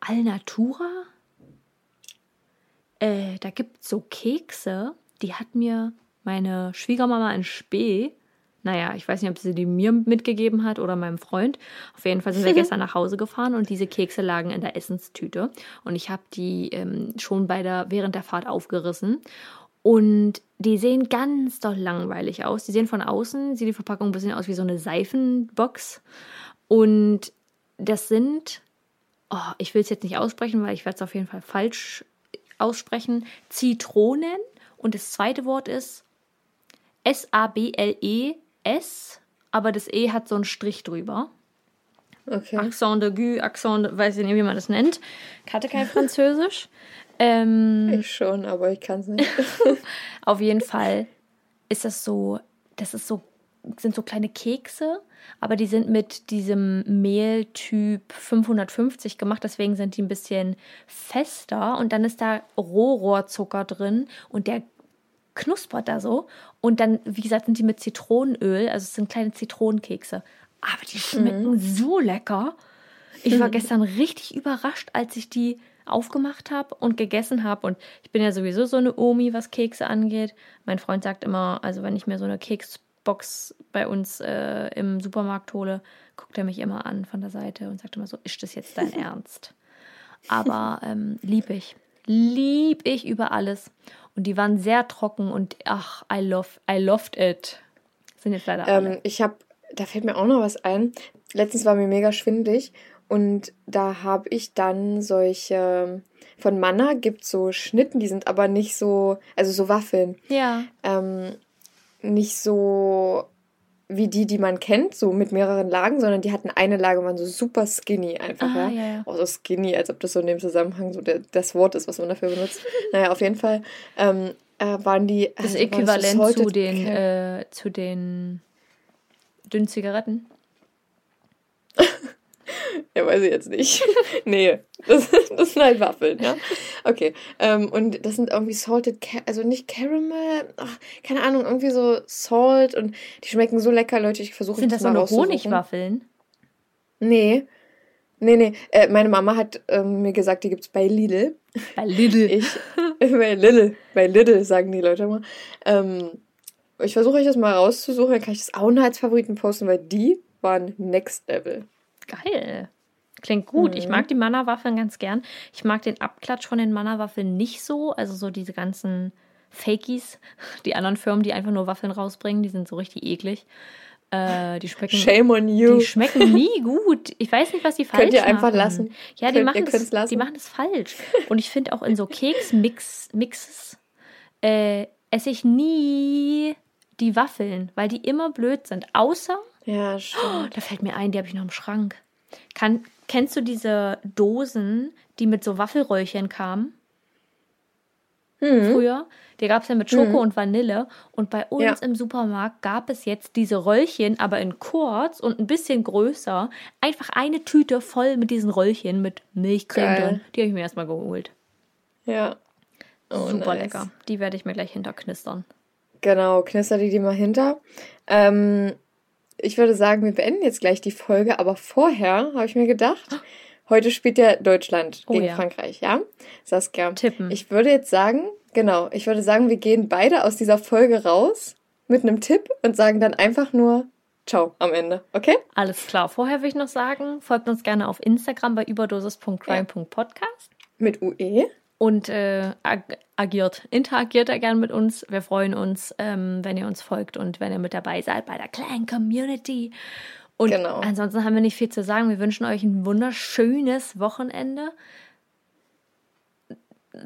Alnatura. Äh, da gibt es so Kekse, die hat mir meine Schwiegermama in Spee Naja, ich weiß nicht, ob sie die mir mitgegeben hat oder meinem Freund. Auf jeden Fall sind wir gestern nach Hause gefahren und diese Kekse lagen in der Essenstüte. Und ich habe die ähm, schon bei der, während der Fahrt aufgerissen. Und die sehen ganz doll langweilig aus. Die sehen von außen, sieht die Verpackung ein bisschen aus wie so eine Seifenbox. Und das sind, oh, ich will es jetzt nicht aussprechen, weil ich werde es auf jeden Fall falsch aussprechen, Zitronen. Und das zweite Wort ist S-A-B-L-E-S, aber das E hat so einen Strich drüber. Okay. Accent de Gu, Accent, de, weiß ich nicht, wie man das nennt. Ich hatte kein Französisch. Ähm, Ich schon, aber ich kann es nicht. auf jeden Fall ist das so, das ist so, sind so kleine Kekse, aber die sind mit diesem Mehltyp 550 gemacht, deswegen sind die ein bisschen fester und dann ist da Rohrohrzucker drin und der knuspert da so und dann, wie gesagt, sind die mit Zitronenöl, also es sind kleine Zitronenkekse, aber die schmecken so lecker. Ich war gestern richtig überrascht, als ich die aufgemacht habe und gegessen habe. Und ich bin ja sowieso so eine Omi, was Kekse angeht. Mein Freund sagt immer, also wenn ich mir so eine Keksbox bei uns äh, im Supermarkt hole, guckt er mich immer an von der Seite und sagt immer so, ist das jetzt dein Ernst? Aber ähm, lieb ich. Lieb ich über alles. Und die waren sehr trocken und ach, I love, I loved it. Sind jetzt leider alle. ähm, ich habe, da fällt mir auch noch was ein. Letztens war mir mega schwindig und da habe ich dann solche, von Manna gibt so Schnitten, die sind aber nicht so, also so Waffeln. Ja. ähm, nicht so wie die, die man kennt, so mit mehreren Lagen, sondern die hatten eine Lage und waren so super skinny einfach, Ah, ja. ja, ja. Auch so skinny, als ob das so in dem Zusammenhang so der, das Wort ist, was man dafür benutzt. naja, auf jeden Fall ähm, äh, waren die. Das also, Äquivalent das so zu den, äh, zu den dünnen Zigaretten. Ja, weiß ich jetzt nicht. nee, das, das sind halt Waffeln, ja. Okay. Ähm, und das sind irgendwie salted, Ca also nicht Caramel, ach, keine Ahnung, irgendwie so Salt und die schmecken so lecker, Leute. Ich versuche Sind das so mal eine rauszusuchen. Honigwaffeln? Nee. Nee, nee. Äh, meine Mama hat ähm, mir gesagt, die gibt's bei Lidl. Bei Lidl. Ich, bei Lidl. Bei Lidl sagen die Leute immer. Ähm, ich versuche euch das mal rauszusuchen, dann kann ich das auch noch als Favoriten posten, weil die waren next level. Geil. Klingt gut. Ich mag die Manna-Waffeln ganz gern. Ich mag den Abklatsch von den Manna-Waffeln nicht so. Also so diese ganzen Fakies, die anderen Firmen, die einfach nur Waffeln rausbringen, die sind so richtig eklig. Äh, die schmecken. Shame on you. Die schmecken nie gut. Ich weiß nicht, was die falsch Könnt ihr machen. einfach lassen. Ja, die Könnt- machen es, lassen. die machen es falsch. Und ich finde auch in so Keks-Mixes äh, esse ich nie die Waffeln, weil die immer blöd sind. Außer, Ja, stimmt. da fällt mir ein, die habe ich noch im Schrank. Kann, kennst du diese Dosen, die mit so Waffelröllchen kamen? Früher. Die gab es ja mit Schoko und Vanille. Und bei uns Ja. im Supermarkt gab es jetzt diese Röllchen, aber in kurz und ein bisschen größer. Einfach eine Tüte voll mit diesen Röllchen mit Milchcreme drin. Die habe ich mir erstmal geholt. Ja. Oh, Super nice. lecker. Die werde ich mir gleich hinterknistern. Genau, knister die die mal hinter. Ähm, ich würde sagen, wir beenden jetzt gleich die Folge, aber vorher habe ich mir gedacht, heute spielt ja Deutschland Oh gegen ja. Frankreich, ja? Saskia. Tippen. Ich würde jetzt sagen, genau, ich würde sagen, wir gehen beide aus dieser Folge raus mit einem Tipp und sagen dann einfach nur Ciao am Ende, okay? Alles klar. Vorher will ich noch sagen, folgt uns gerne auf Instagram bei überdosis.crime.podcast. Mit. UE. Und äh, ag agiert, interagiert da gern mit uns. Wir freuen uns, ähm, wenn ihr uns folgt und wenn ihr mit dabei seid bei der kleinen Community. Und Genau. ansonsten haben wir nicht viel zu sagen. Wir wünschen euch ein wunderschönes Wochenende.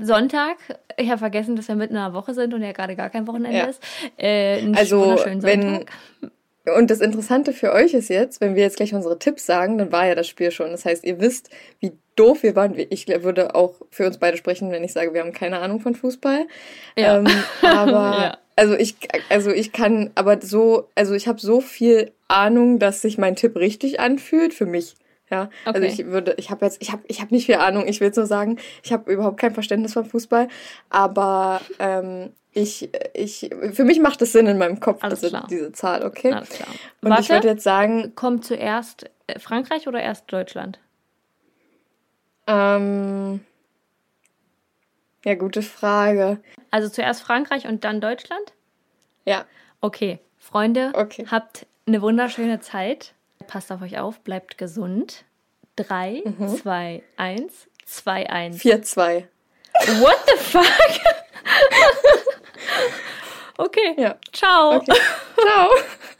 Sonntag, ich habe vergessen, dass wir mitten in einer Woche sind und ja gerade gar kein Wochenende Ja. ist. Äh, Also, wunderschönen wenn- Sonntag. Und das Interessante für euch ist jetzt, wenn wir jetzt gleich unsere Tipps sagen, dann war ja das Spiel schon. Das heißt, ihr wisst, wie doof wir waren. Ich würde auch für uns beide sprechen, wenn ich sage, wir haben keine Ahnung von Fußball. Ja. Ähm, aber Ja. also ich, also ich kann, aber so, also ich habe so viel Ahnung, dass sich mein Tipp richtig anfühlt für mich. Ja, also Okay. ich würde, ich habe jetzt, ich habe, ich habe nicht viel Ahnung. Ich will nur sagen, ich habe überhaupt kein Verständnis von Fußball, aber ähm, ich, ich, für mich macht es Sinn in meinem Kopf, Alles diese, klar. diese Zahl, okay? Alles klar. Und ich Warte, würde jetzt sagen, kommt zuerst äh, Frankreich oder erst Deutschland? ähm, ja, gute Frage. Also zuerst Frankreich und dann Deutschland? Ja, Okay. Freunde, Okay. habt eine wunderschöne Zeit. Passt auf euch auf, bleibt gesund. 3, Mhm. 2, 1, 2, 1. 4-2. What the fuck? okay. Ja. Ciao. Okay. Ciao.